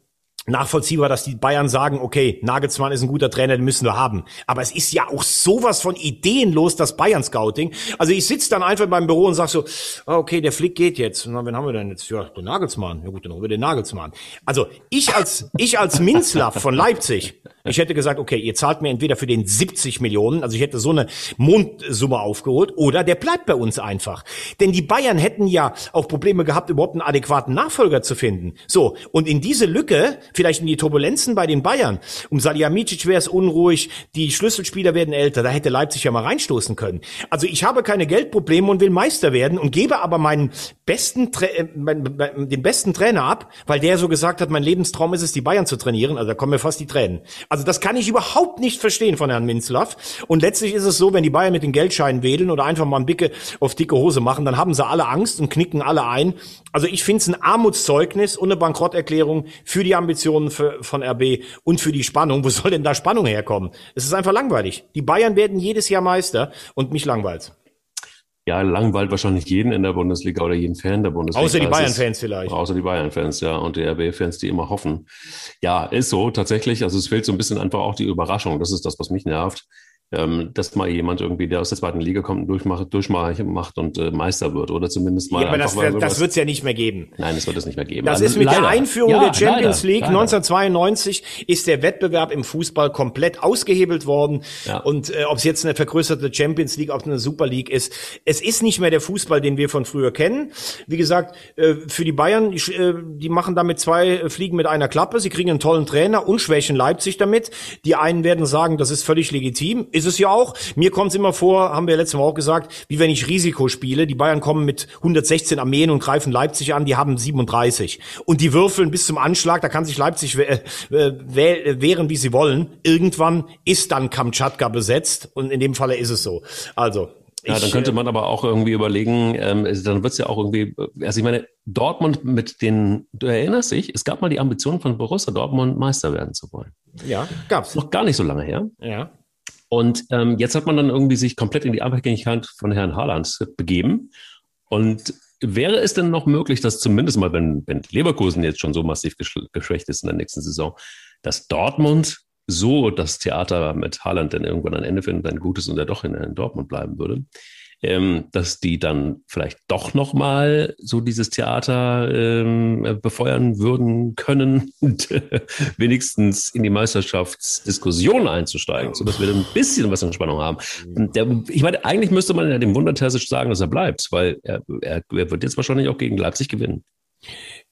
nachvollziehbar, dass die Bayern sagen, okay, Nagelsmann ist ein guter Trainer, den müssen wir haben. Aber es ist ja auch sowas von ideenlos, das Bayern-Scouting. Also ich sitze dann einfach beim Büro und sag so, ah, okay, der Flick geht jetzt. Dann, wen haben wir denn jetzt? Ja, den Nagelsmann. Ja gut, dann haben wir den Nagelsmann. Also ich als, ich als Minzlaff von Leipzig, ich hätte gesagt, okay, ihr zahlt mir entweder für den 70 Millionen, also ich hätte so eine Mondsumme aufgeholt, oder der bleibt bei uns einfach. Denn die Bayern hätten ja auch Probleme gehabt, überhaupt einen adäquaten Nachfolger zu finden. So, und in diese Lücke vielleicht in die Turbulenzen bei den Bayern. Um Salihamidzic wäre es unruhig, die Schlüsselspieler werden älter, da hätte Leipzig ja mal reinstoßen können. Also ich habe keine Geldprobleme und will Meister werden und gebe aber meinen besten, äh, den besten Trainer ab, weil der so gesagt hat, mein Lebenstraum ist es, die Bayern zu trainieren. Also da kommen mir fast die Tränen. Also das kann ich überhaupt nicht verstehen von Herrn Minzlaff. Und letztlich ist es so, wenn die Bayern mit den Geldscheinen wedeln oder einfach mal ein Bicke auf dicke Hose machen, dann haben sie alle Angst und knicken alle ein. Also ich finde es ein Armutszeugnis und eine Bankrotterklärung für die Ambitionen für, von RB und für die Spannung. Wo soll denn da Spannung herkommen? Es ist einfach langweilig. Die Bayern werden jedes Jahr Meister und mich langweilt. Ja, langweilt wahrscheinlich jeden in der Bundesliga oder jeden Fan der Bundesliga. Außer die Bayern-Fans vielleicht. Außer die Bayern-Fans, ja, und die RB-Fans, die immer hoffen. Ja, ist so, tatsächlich. Also es fehlt so ein bisschen einfach auch die Überraschung. Das ist das, was mich nervt ähm, dass mal jemand irgendwie, der aus der zweiten Liga kommt, durchmacht, durchmacht und äh, Meister wird oder zumindest mal. Ja, aber das, mal das wird es ja nicht mehr geben. Nein, das wird es nicht mehr geben. Das also, ist mit leider. der Einführung ja, der Champions leider, League leider. 1992 ist der Wettbewerb im Fußball komplett ausgehebelt worden. Ja. Und äh, ob es jetzt eine vergrößerte Champions League, ob eine Super League ist, es ist nicht mehr der Fußball, den wir von früher kennen. Wie gesagt, äh, für die Bayern, die, äh, die machen damit zwei Fliegen mit einer Klappe. Sie kriegen einen tollen Trainer und schwächen Leipzig damit. Die einen werden sagen, das ist völlig legitim. Ist es ja auch. Mir kommt es immer vor, haben wir letztes Mal auch gesagt, wie wenn ich Risiko spiele. Die Bayern kommen mit 116 Armeen und greifen Leipzig an, die haben 37. Und die würfeln bis zum Anschlag, da kann sich Leipzig äh, wehren, wie sie wollen. Irgendwann ist dann Kamtschatka besetzt und in dem Falle ist es so. Also, ja, dann könnte äh, man aber auch irgendwie überlegen, ähm, dann wird es ja auch irgendwie, also ich meine, Dortmund mit den, du erinnerst dich, es gab mal die Ambition von Borussia Dortmund Meister werden zu wollen. Ja, gab's. Noch gar nicht so lange her. Ja. Und ähm, jetzt hat man dann irgendwie sich komplett in die Abhängigkeit von Herrn Haaland begeben. Und wäre es denn noch möglich, dass zumindest mal, wenn, wenn Leverkusen jetzt schon so massiv geschwächt ist in der nächsten Saison, dass Dortmund so das Theater mit Haaland dann irgendwann ein Ende findet, ein gutes und er doch in, in Dortmund bleiben würde, ähm, dass die dann vielleicht doch noch mal so dieses Theater ähm, befeuern würden können und wenigstens in die Meisterschaftsdiskussion einzusteigen, so dass wir dann ein bisschen was in Spannung haben. Und der, ich meine, eigentlich müsste man ja dem Wundertersisch sagen, dass er bleibt, weil er, er, er wird jetzt wahrscheinlich auch gegen Leipzig gewinnen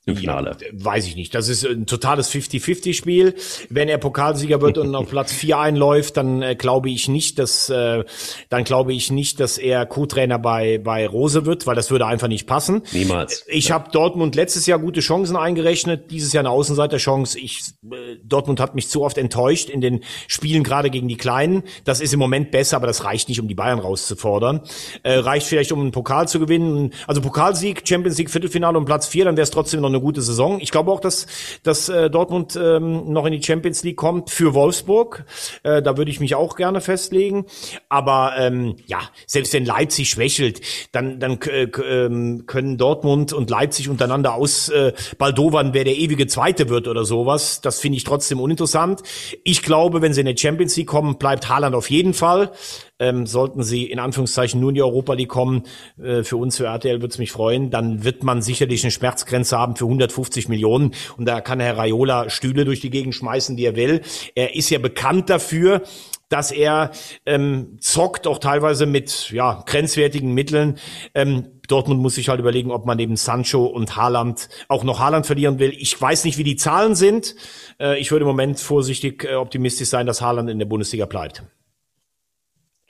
im Finale. Ja, weiß ich nicht. Das ist ein totales 50-50-Spiel. Wenn er Pokalsieger wird und auf Platz 4 einläuft, dann äh, glaube ich nicht, dass äh, dann glaube ich nicht, dass er Co-Trainer bei bei Rose wird, weil das würde einfach nicht passen. Niemals. Ich ja. habe Dortmund letztes Jahr gute Chancen eingerechnet, dieses Jahr eine Außenseiterchance. Ich äh, Dortmund hat mich zu oft enttäuscht in den Spielen gerade gegen die Kleinen. Das ist im Moment besser, aber das reicht nicht, um die Bayern rauszufordern. Äh, reicht vielleicht, um einen Pokal zu gewinnen. Also Pokalsieg, Champions League Viertelfinale und Platz 4, dann wäre es trotzdem noch eine gute Saison. Ich glaube auch, dass, dass äh, Dortmund ähm, noch in die Champions League kommt für Wolfsburg. Äh, da würde ich mich auch gerne festlegen. Aber ähm, ja, selbst wenn Leipzig schwächelt, dann, dann äh, ähm, können Dortmund und Leipzig untereinander aus äh, Baldowern, wer der ewige Zweite wird oder sowas. Das finde ich trotzdem uninteressant. Ich glaube, wenn sie in die Champions League kommen, bleibt Haaland auf jeden Fall. Ähm, sollten sie in Anführungszeichen nur in die Europa League kommen, äh, für uns, für RTL würde es mich freuen, dann wird man sicherlich eine Schmerzgrenze haben für 150 Millionen. Und da kann Herr Raiola Stühle durch die Gegend schmeißen, die er will. Er ist ja bekannt dafür, dass er ähm, zockt, auch teilweise mit ja, grenzwertigen Mitteln. Ähm, Dortmund muss sich halt überlegen, ob man neben Sancho und Haaland auch noch Haaland verlieren will. Ich weiß nicht, wie die Zahlen sind. Äh, ich würde im Moment vorsichtig äh, optimistisch sein, dass Haaland in der Bundesliga bleibt.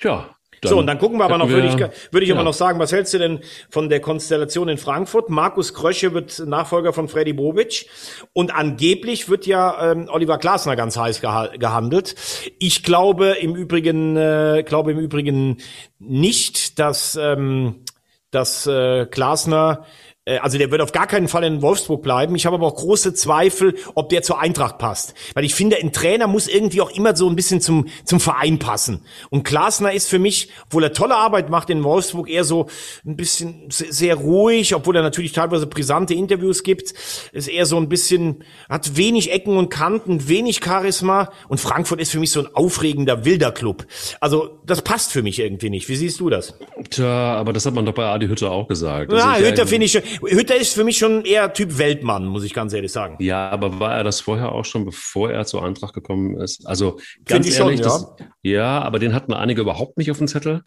Ja, so, und dann gucken wir aber noch, würde ich, würde ich ja. aber noch sagen, was hältst du denn von der Konstellation in Frankfurt? Markus Krösche wird Nachfolger von Freddy Bobic und angeblich wird ja ähm, Oliver Glasner ganz heiß geha gehandelt. Ich glaube im Übrigen, äh, glaube im Übrigen nicht, dass, ähm, dass äh, Glasner also der wird auf gar keinen Fall in Wolfsburg bleiben. Ich habe aber auch große Zweifel, ob der zur Eintracht passt. Weil ich finde, ein Trainer muss irgendwie auch immer so ein bisschen zum, zum Verein passen. Und Glasner ist für mich, obwohl er tolle Arbeit macht in Wolfsburg, eher so ein bisschen sehr ruhig, obwohl er natürlich teilweise brisante Interviews gibt, ist eher so ein bisschen, hat wenig Ecken und Kanten, wenig Charisma. Und Frankfurt ist für mich so ein aufregender, wilder Club. Also das passt für mich irgendwie nicht. Wie siehst du das? Tja, aber das hat man doch bei Adi Hütter auch gesagt. Ja, Hütter finde ich, Hütter ist für mich schon eher Typ Weltmann, muss ich ganz ehrlich sagen. Ja, aber war er das vorher auch schon, bevor er zur Eintracht gekommen ist? Also ganz Find ehrlich, schon, ja. Das, ja, aber den hatten einige überhaupt nicht auf dem Zettel,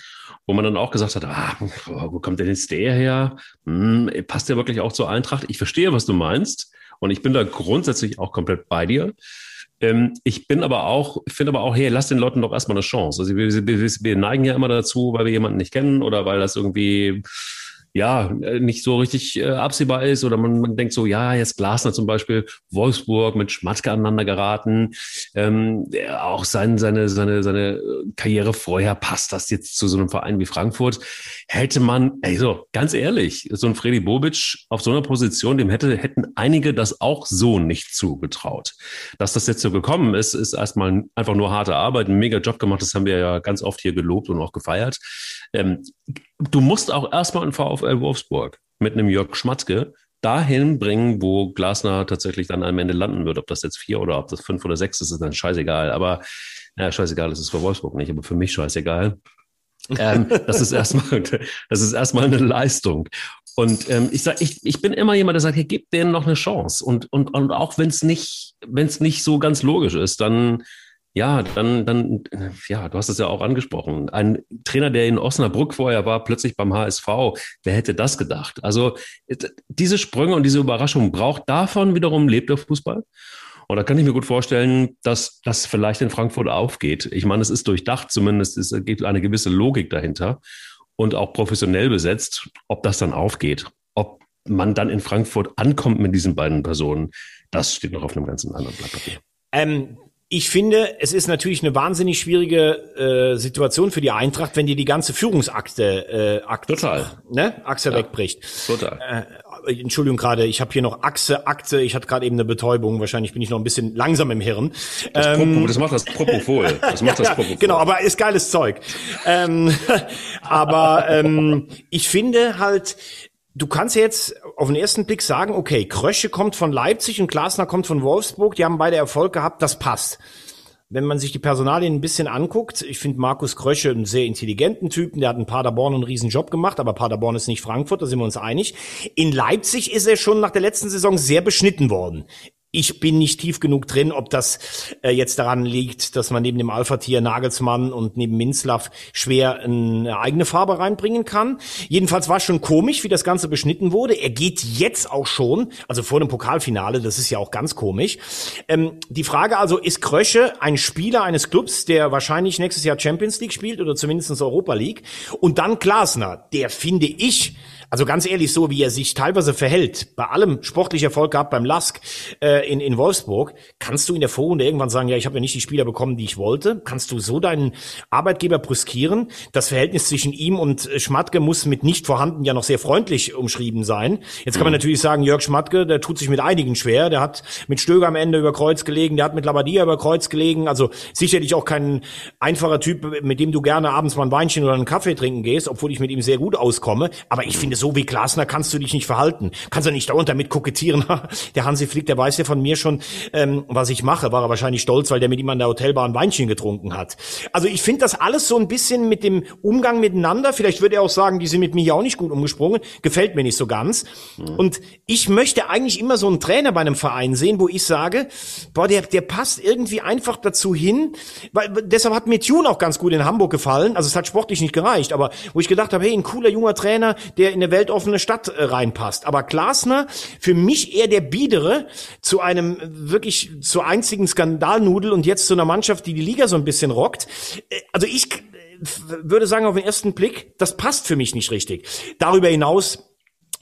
wo man dann auch gesagt hat, ah, wo kommt denn jetzt der her? Hm, passt der wirklich auch zur Eintracht? Ich verstehe, was du meinst. Und ich bin da grundsätzlich auch komplett bei dir. Ähm, ich bin aber auch, finde aber auch, hey, lass den Leuten doch erstmal eine Chance. Also wir, wir, wir neigen ja immer dazu, weil wir jemanden nicht kennen oder weil das irgendwie ja, äh, nicht so richtig äh, absehbar ist oder man, man denkt so, ja, jetzt Glasner zum Beispiel, Wolfsburg mit Schmatzke aneinander geraten, ähm, auch sein, seine, seine, seine Karriere vorher passt das jetzt zu so einem Verein wie Frankfurt, hätte man, ey, so, ganz ehrlich, so ein Freddy Bobic auf so einer Position, dem hätte, hätten einige das auch so nicht zugetraut. Dass das jetzt so gekommen ist, ist erstmal einfach nur harte Arbeit, ein mega Job gemacht, das haben wir ja ganz oft hier gelobt und auch gefeiert. Ähm, du musst auch erstmal in VfL Wolfsburg mit einem Jörg Schmatzke dahin bringen, wo Glasner tatsächlich dann am Ende landen wird. Ob das jetzt vier oder ob das fünf oder sechs ist, ist dann scheißegal. Aber ja, scheißegal, das ist für Wolfsburg nicht, aber für mich scheißegal. ähm, das ist erstmal, das ist erstmal eine Leistung. Und ähm, ich sag, ich, ich bin immer jemand, der sagt, hey, gib denen noch eine Chance. Und, und, und auch wenn es nicht, wenn es nicht so ganz logisch ist, dann ja, dann, dann, ja, du hast es ja auch angesprochen. Ein Trainer, der in Osnabrück vorher war, plötzlich beim HSV. Wer hätte das gedacht? Also, diese Sprünge und diese Überraschung braucht davon wiederum lebt der Fußball. Und da kann ich mir gut vorstellen, dass das vielleicht in Frankfurt aufgeht. Ich meine, es ist durchdacht, zumindest es gibt eine gewisse Logik dahinter und auch professionell besetzt. Ob das dann aufgeht, ob man dann in Frankfurt ankommt mit diesen beiden Personen, das steht noch auf einem ganzen anderen Blatt Papier. Ähm, ich finde, es ist natürlich eine wahnsinnig schwierige äh, Situation für die Eintracht, wenn dir die ganze Führungsakte äh, Akte, Total. Ne, Achse ja. wegbricht. Total. Äh, Entschuldigung gerade, ich habe hier noch Achse, Akte, ich hatte gerade eben eine Betäubung, wahrscheinlich bin ich noch ein bisschen langsam im Hirn. Das, ähm, das macht das Propofol. Das macht das Propofol. Genau, aber ist geiles Zeug. ähm, aber ähm, ich finde halt, Du kannst jetzt auf den ersten Blick sagen, okay, Krösche kommt von Leipzig und Glasner kommt von Wolfsburg, die haben beide Erfolg gehabt, das passt. wenn man sich die Personalien ein bisschen anguckt, ich finde Markus Krösche einen sehr intelligenten Typen, der hat in Paderborn einen riesen Job gemacht, aber Paderborn ist nicht Frankfurt, da sind wir uns einig. In Leipzig ist er schon nach der letzten Saison sehr beschnitten worden ich bin nicht tief genug drin, ob das äh, jetzt daran liegt, dass man neben dem Alpha-Tier Nagelsmann und neben Minzlaff schwer eine eigene Farbe reinbringen kann. Jedenfalls war es schon komisch, wie das Ganze beschnitten wurde. Er geht jetzt auch schon, also vor dem Pokalfinale, das ist ja auch ganz komisch. Ähm, die Frage also, ist Krösche ein Spieler eines Clubs, der wahrscheinlich nächstes Jahr Champions League spielt oder zumindest Europa League? Und dann Glasner, der finde ich, also ganz ehrlich, so wie er sich teilweise verhält, bei allem sportlich Erfolg gehabt beim Lask äh, in, in Wolfsburg, kannst du in der Vorrunde irgendwann sagen, ja, ich habe ja nicht die Spieler bekommen, die ich wollte. Kannst du so deinen Arbeitgeber brüskieren? Das Verhältnis zwischen ihm und Schmatke muss mit nicht vorhanden ja noch sehr freundlich umschrieben sein. Jetzt kann man mhm. natürlich sagen, Jörg Schmatke, der tut sich mit einigen schwer. Der hat mit Stöger am Ende über Kreuz gelegen, der hat mit Labadia über Kreuz gelegen. Also sicherlich auch kein einfacher Typ, mit dem du gerne abends mal ein Weinchen oder einen Kaffee trinken gehst, obwohl ich mit ihm sehr gut auskomme. Aber ich finde so wie Glasner kannst du dich nicht verhalten. Kannst du nicht dauernd damit kokettieren. der Hansi Flick, der weiß ja von mir schon, ähm, was ich mache. War er wahrscheinlich stolz, weil der mit ihm an der Hotelbar ein Weinchen getrunken hat. Also ich finde das alles so ein bisschen mit dem Umgang miteinander. Vielleicht würde er auch sagen, die sind mit mir ja auch nicht gut umgesprungen. Gefällt mir nicht so ganz. Mhm. Und ich möchte eigentlich immer so einen Trainer bei einem Verein sehen, wo ich sage, boah, der, der passt irgendwie einfach dazu hin. Weil, deshalb hat mir Tune auch ganz gut in Hamburg gefallen. Also es hat sportlich nicht gereicht, aber wo ich gedacht habe, hey, ein cooler junger Trainer, der in der weltoffene eine Stadt äh, reinpasst. Aber Glasner, für mich eher der Biedere zu einem wirklich zur einzigen Skandalnudel und jetzt zu einer Mannschaft, die die Liga so ein bisschen rockt. Äh, also ich äh, würde sagen auf den ersten Blick, das passt für mich nicht richtig. Darüber hinaus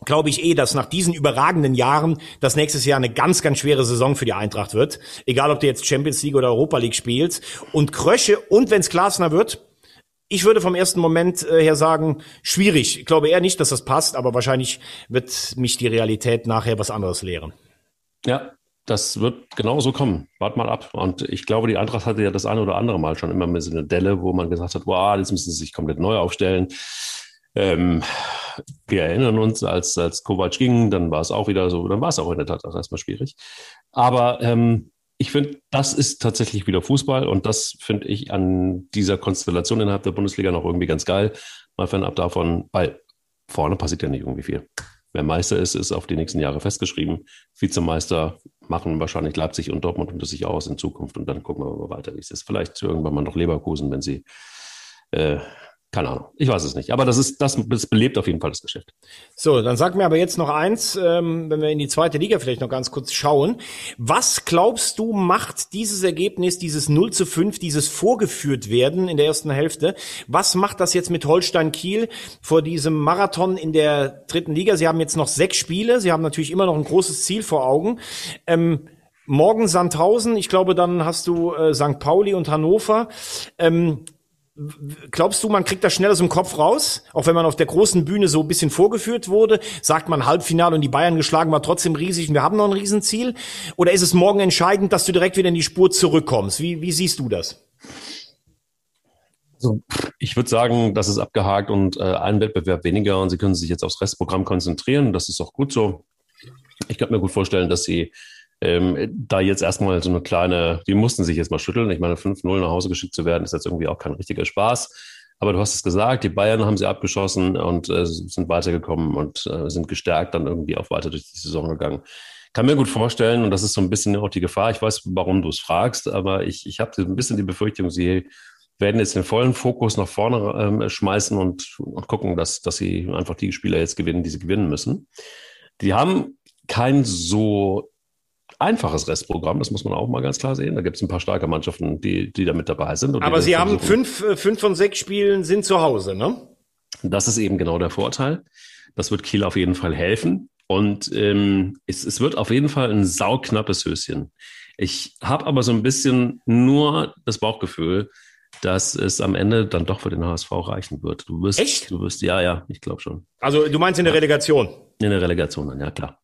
glaube ich eh, dass nach diesen überragenden Jahren das nächstes Jahr eine ganz, ganz schwere Saison für die Eintracht wird. Egal, ob du jetzt Champions League oder Europa League spielst. Und Krösche und wenn es Glasner wird, ich würde vom ersten Moment äh, her sagen, schwierig. Ich glaube eher nicht, dass das passt, aber wahrscheinlich wird mich die Realität nachher was anderes lehren. Ja, das wird genauso kommen. Wart mal ab. Und ich glaube, die Eintracht hatte ja das eine oder andere Mal schon immer mit so einer Delle, wo man gesagt hat, wow, jetzt müssen sie sich komplett neu aufstellen. Ähm, wir erinnern uns, als, als Kovac ging, dann war es auch wieder so, dann war es auch in der Tat erstmal schwierig. Aber ähm, ich finde, das ist tatsächlich wieder Fußball und das finde ich an dieser Konstellation innerhalb der Bundesliga noch irgendwie ganz geil. Mal fernab davon, weil vorne passiert ja nicht irgendwie viel. Wer Meister ist, ist auf die nächsten Jahre festgeschrieben. Vizemeister machen wahrscheinlich Leipzig und Dortmund unter sich aus in Zukunft und dann gucken wir mal weiter, wie es ist. Vielleicht irgendwann mal noch Leverkusen, wenn sie äh, keine Ahnung, ich weiß es nicht. Aber das ist, das, das belebt auf jeden Fall das Geschäft. So, dann sag mir aber jetzt noch eins, ähm, wenn wir in die zweite Liga vielleicht noch ganz kurz schauen. Was glaubst du, macht dieses Ergebnis, dieses 0 zu 5, dieses vorgeführt werden in der ersten Hälfte? Was macht das jetzt mit Holstein Kiel vor diesem Marathon in der dritten Liga? Sie haben jetzt noch sechs Spiele. Sie haben natürlich immer noch ein großes Ziel vor Augen. Ähm, Morgen Sandhausen, ich glaube, dann hast du äh, St. Pauli und Hannover. Ähm, Glaubst du, man kriegt das schnell aus dem Kopf raus? Auch wenn man auf der großen Bühne so ein bisschen vorgeführt wurde, sagt man Halbfinale und die Bayern geschlagen war trotzdem riesig und wir haben noch ein Riesenziel? Oder ist es morgen entscheidend, dass du direkt wieder in die Spur zurückkommst? Wie, wie siehst du das? Also, ich würde sagen, das ist abgehakt und äh, ein Wettbewerb weniger und sie können sich jetzt aufs Restprogramm konzentrieren. Das ist auch gut so. Ich kann mir gut vorstellen, dass sie ähm, da jetzt erstmal so eine kleine, die mussten sich jetzt mal schütteln. Ich meine, 5-0 nach Hause geschickt zu werden, ist jetzt irgendwie auch kein richtiger Spaß. Aber du hast es gesagt, die Bayern haben sie abgeschossen und äh, sind weitergekommen und äh, sind gestärkt dann irgendwie auch weiter durch die Saison gegangen. Kann mir gut vorstellen, und das ist so ein bisschen auch die Gefahr, ich weiß, warum du es fragst, aber ich, ich habe ein bisschen die Befürchtung, sie werden jetzt den vollen Fokus nach vorne ähm, schmeißen und, und gucken, dass, dass sie einfach die Spieler jetzt gewinnen, die sie gewinnen müssen. Die haben kein so einfaches Restprogramm, das muss man auch mal ganz klar sehen. Da gibt es ein paar starke Mannschaften, die, die da mit dabei sind. Aber Sie haben fünf, äh, fünf von sechs Spielen sind zu Hause, ne? Das ist eben genau der Vorteil. Das wird Kiel auf jeden Fall helfen. Und ähm, es, es wird auf jeden Fall ein sauknappes Höschen. Ich habe aber so ein bisschen nur das Bauchgefühl, dass es am Ende dann doch für den HSV reichen wird. Du wirst, Echt? Du wirst, ja, ja, ich glaube schon. Also du meinst in der Relegation? In der Relegation dann, ja klar.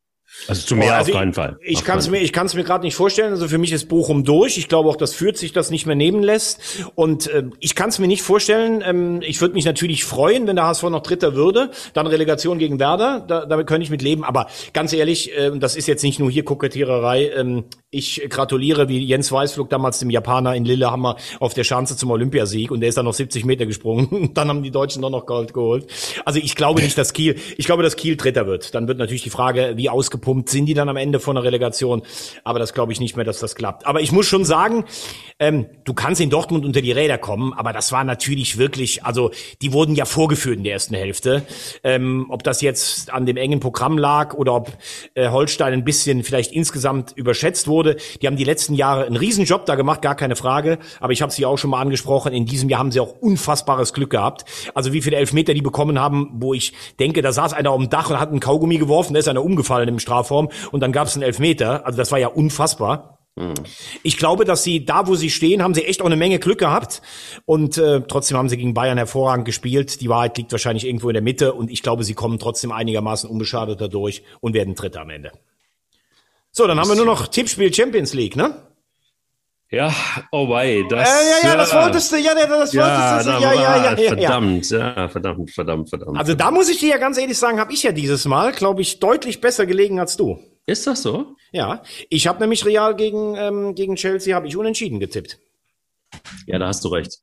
Also zu mehr also auf keinen Fall. Ich kann es mir, ich kann es mir gerade nicht vorstellen. Also für mich ist Bochum durch. Ich glaube auch, dass Fürth sich das nicht mehr nehmen lässt. Und äh, ich kann es mir nicht vorstellen. Ähm, ich würde mich natürlich freuen, wenn der HSV noch Dritter würde. Dann Relegation gegen Werder. Da, damit könnte ich mit leben. Aber ganz ehrlich, äh, das ist jetzt nicht nur hier Kokettiererei. Ähm, ich gratuliere wie Jens Weißflug damals dem Japaner in Lillehammer auf der Schanze zum Olympiasieg und der ist dann noch 70 Meter gesprungen. dann haben die Deutschen doch noch Gold geholt. Also ich glaube nicht, dass Kiel, ich glaube, dass Kiel Dritter wird. Dann wird natürlich die Frage, wie ausgepumpt sind die dann am Ende von der Relegation. Aber das glaube ich nicht mehr, dass das klappt. Aber ich muss schon sagen, ähm, du kannst in Dortmund unter die Räder kommen, aber das war natürlich wirklich, also die wurden ja vorgeführt in der ersten Hälfte. Ähm, ob das jetzt an dem engen Programm lag oder ob äh, Holstein ein bisschen vielleicht insgesamt überschätzt wurde. Die haben die letzten Jahre einen Riesenjob da gemacht, gar keine Frage. Aber ich habe sie auch schon mal angesprochen. In diesem Jahr haben sie auch unfassbares Glück gehabt. Also wie viele Elfmeter die bekommen haben, wo ich denke, da saß einer auf dem Dach und hat einen Kaugummi geworfen, da ist einer umgefallen im Strafraum und dann gab es einen Elfmeter. Also das war ja unfassbar. Ich glaube, dass sie da, wo sie stehen, haben sie echt auch eine Menge Glück gehabt. Und äh, trotzdem haben sie gegen Bayern hervorragend gespielt. Die Wahrheit liegt wahrscheinlich irgendwo in der Mitte. Und ich glaube, sie kommen trotzdem einigermaßen unbeschadet dadurch und werden Dritter am Ende. So, dann haben wir nur noch Tippspiel Champions League, ne? Ja, oh wei, das. Äh, ja, ja, das wolltest du, ja, das ja, wolltest du, ja, ja, ja, ja, Verdammt, ja, verdammt, verdammt, verdammt. Also da muss ich dir ja ganz ehrlich sagen, habe ich ja dieses Mal, glaube ich, deutlich besser gelegen als du. Ist das so? Ja, ich habe nämlich Real gegen, ähm, gegen Chelsea, habe ich unentschieden getippt. Ja, da hast du recht.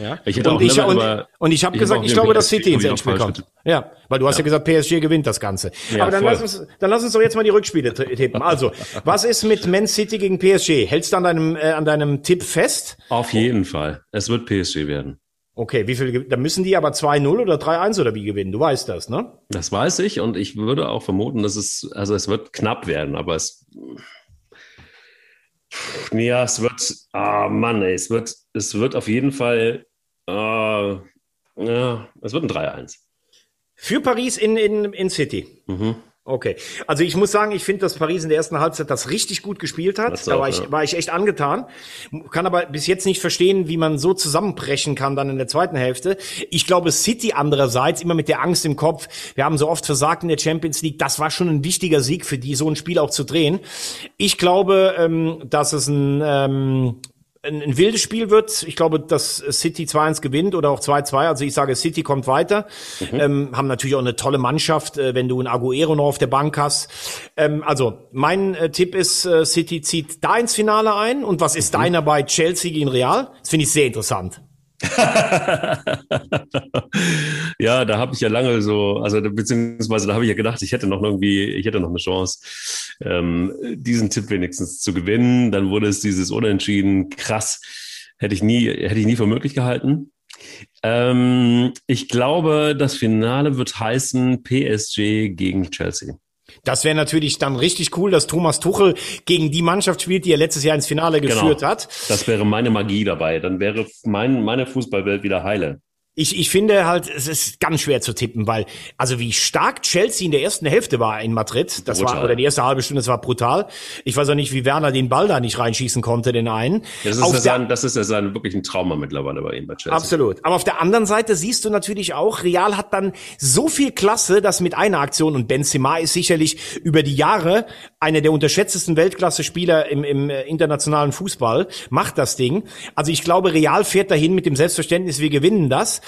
Ja. Ich hätte und, auch ich, und, über, und ich habe gesagt, ich glaube, dass City ins Endspiel kommt. Ja, weil du hast ja. ja gesagt, PSG gewinnt das Ganze. Ja, Aber dann lass, uns, dann lass uns doch jetzt mal die Rückspiele tippen. Also, was ist mit Man City gegen PSG? Hältst du an deinem, äh, an deinem Tipp fest? Auf jeden Fall. Es wird PSG werden. Okay, wie viel, da müssen die aber 2-0 oder 3-1 oder wie gewinnen? Du weißt das, ne? Das weiß ich und ich würde auch vermuten, dass es, also es wird knapp werden, aber es, ja, es wird, ah Mann, ey, es wird, es wird auf jeden Fall, äh, ja, es wird ein 3-1. Für Paris in, in, in City. Mhm. Okay, also ich muss sagen, ich finde, dass Paris in der ersten Halbzeit das richtig gut gespielt hat. Das da war, auch, ich, ja. war ich echt angetan. Kann aber bis jetzt nicht verstehen, wie man so zusammenbrechen kann dann in der zweiten Hälfte. Ich glaube, City andererseits immer mit der Angst im Kopf. Wir haben so oft versagt in der Champions League. Das war schon ein wichtiger Sieg für die, so ein Spiel auch zu drehen. Ich glaube, ähm, dass es ein ähm, ein, ein wildes Spiel wird. Ich glaube, dass City 2-1 gewinnt oder auch 2-2. Also ich sage, City kommt weiter. Mhm. Ähm, haben natürlich auch eine tolle Mannschaft, äh, wenn du einen Aguero noch auf der Bank hast. Ähm, also mein äh, Tipp ist, äh, City zieht da ins Finale ein. Und was ist mhm. deiner bei Chelsea gegen Real? Das finde ich sehr interessant. ja, da habe ich ja lange so, also beziehungsweise da habe ich ja gedacht, ich hätte noch irgendwie, ich hätte noch eine Chance, ähm, diesen Tipp wenigstens zu gewinnen. Dann wurde es dieses Unentschieden. Krass, hätte ich nie, hätte ich nie für möglich gehalten. Ähm, ich glaube, das Finale wird heißen PSG gegen Chelsea. Das wäre natürlich dann richtig cool, dass Thomas Tuchel gegen die Mannschaft spielt, die er letztes Jahr ins Finale genau. geführt hat. Das wäre meine Magie dabei. Dann wäre mein, meine Fußballwelt wieder heile. Ich, ich finde halt, es ist ganz schwer zu tippen, weil, also wie stark Chelsea in der ersten Hälfte war in Madrid, das brutal. war, oder die erste halbe Stunde, das war brutal. Ich weiß auch nicht, wie Werner den Ball da nicht reinschießen konnte, den einen. Das ist, ja sein, das ist ja sein wirklich ein Trauma mittlerweile bei ihm bei Chelsea. Absolut. Aber auf der anderen Seite siehst du natürlich auch, Real hat dann so viel Klasse, dass mit einer Aktion, und Benzema ist sicherlich über die Jahre einer der unterschätztesten Weltklasse-Spieler im, im äh, internationalen Fußball, macht das Ding. Also ich glaube, Real fährt dahin mit dem Selbstverständnis, wir gewinnen das.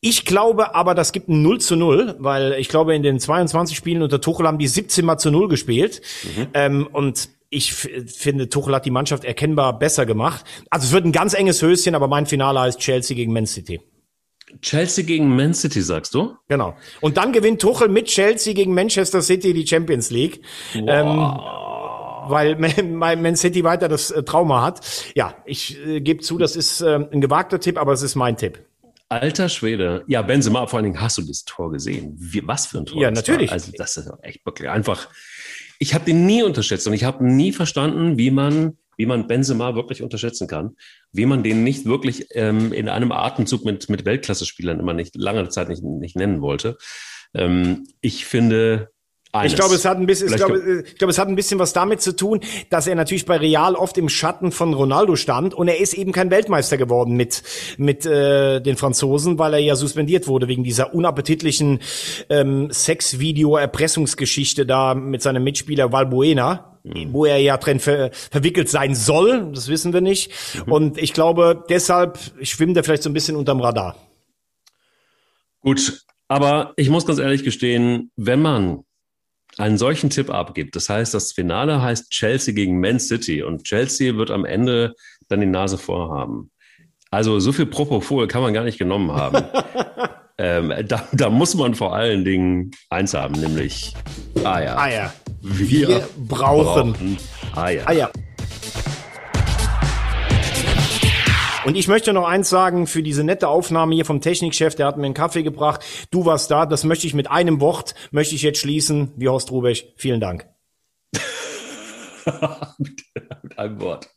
Ich glaube aber, das gibt ein 0 zu 0, weil ich glaube, in den 22 Spielen unter Tuchel haben die 17 mal zu 0 gespielt. Mhm. Ähm, und ich finde, Tuchel hat die Mannschaft erkennbar besser gemacht. Also es wird ein ganz enges Höschen, aber mein Finale heißt Chelsea gegen Man City. Chelsea gegen Man City, sagst du? Genau. Und dann gewinnt Tuchel mit Chelsea gegen Manchester City die Champions League. Wow. Ähm, weil Man City weiter das äh, Trauma hat. Ja, ich äh, gebe zu, das ist äh, ein gewagter Tipp, aber es ist mein Tipp. Alter Schwede. Ja, Benzema, vor allen Dingen hast du das Tor gesehen. Wie, was für ein Tor. Ja, natürlich. War. Also das ist echt wirklich einfach. Ich habe den nie unterschätzt und ich habe nie verstanden, wie man, wie man Benzema wirklich unterschätzen kann, wie man den nicht wirklich ähm, in einem Atemzug mit, mit Weltklasse-Spielern immer nicht lange Zeit nicht, nicht nennen wollte. Ähm, ich finde, Eines. Ich glaube, es hat ein bisschen, ich glaube, ich glaube, es hat ein bisschen was damit zu tun, dass er natürlich bei Real oft im Schatten von Ronaldo stand und er ist eben kein Weltmeister geworden mit mit äh, den Franzosen, weil er ja suspendiert wurde wegen dieser unappetitlichen ähm, Sexvideo-Erpressungsgeschichte da mit seinem Mitspieler Valbuena, mhm. wo er ja drin ver verwickelt sein soll. Das wissen wir nicht. Mhm. Und ich glaube, deshalb schwimmt er vielleicht so ein bisschen unterm Radar. Gut, aber ich muss ganz ehrlich gestehen, wenn man einen solchen Tipp abgibt. Das heißt, das Finale heißt Chelsea gegen Man City und Chelsea wird am Ende dann die Nase vorhaben. Also so viel Propofol kann man gar nicht genommen haben. ähm, da, da, muss man vor allen Dingen eins haben, nämlich Eier. Eier. Wir, Wir brauchen, brauchen Eier. Eier. Und ich möchte noch eins sagen für diese nette Aufnahme hier vom Technikchef, der hat mir einen Kaffee gebracht. Du warst da, das möchte ich mit einem Wort, möchte ich jetzt schließen, wie Horst Rubech. Vielen Dank. mit einem Wort.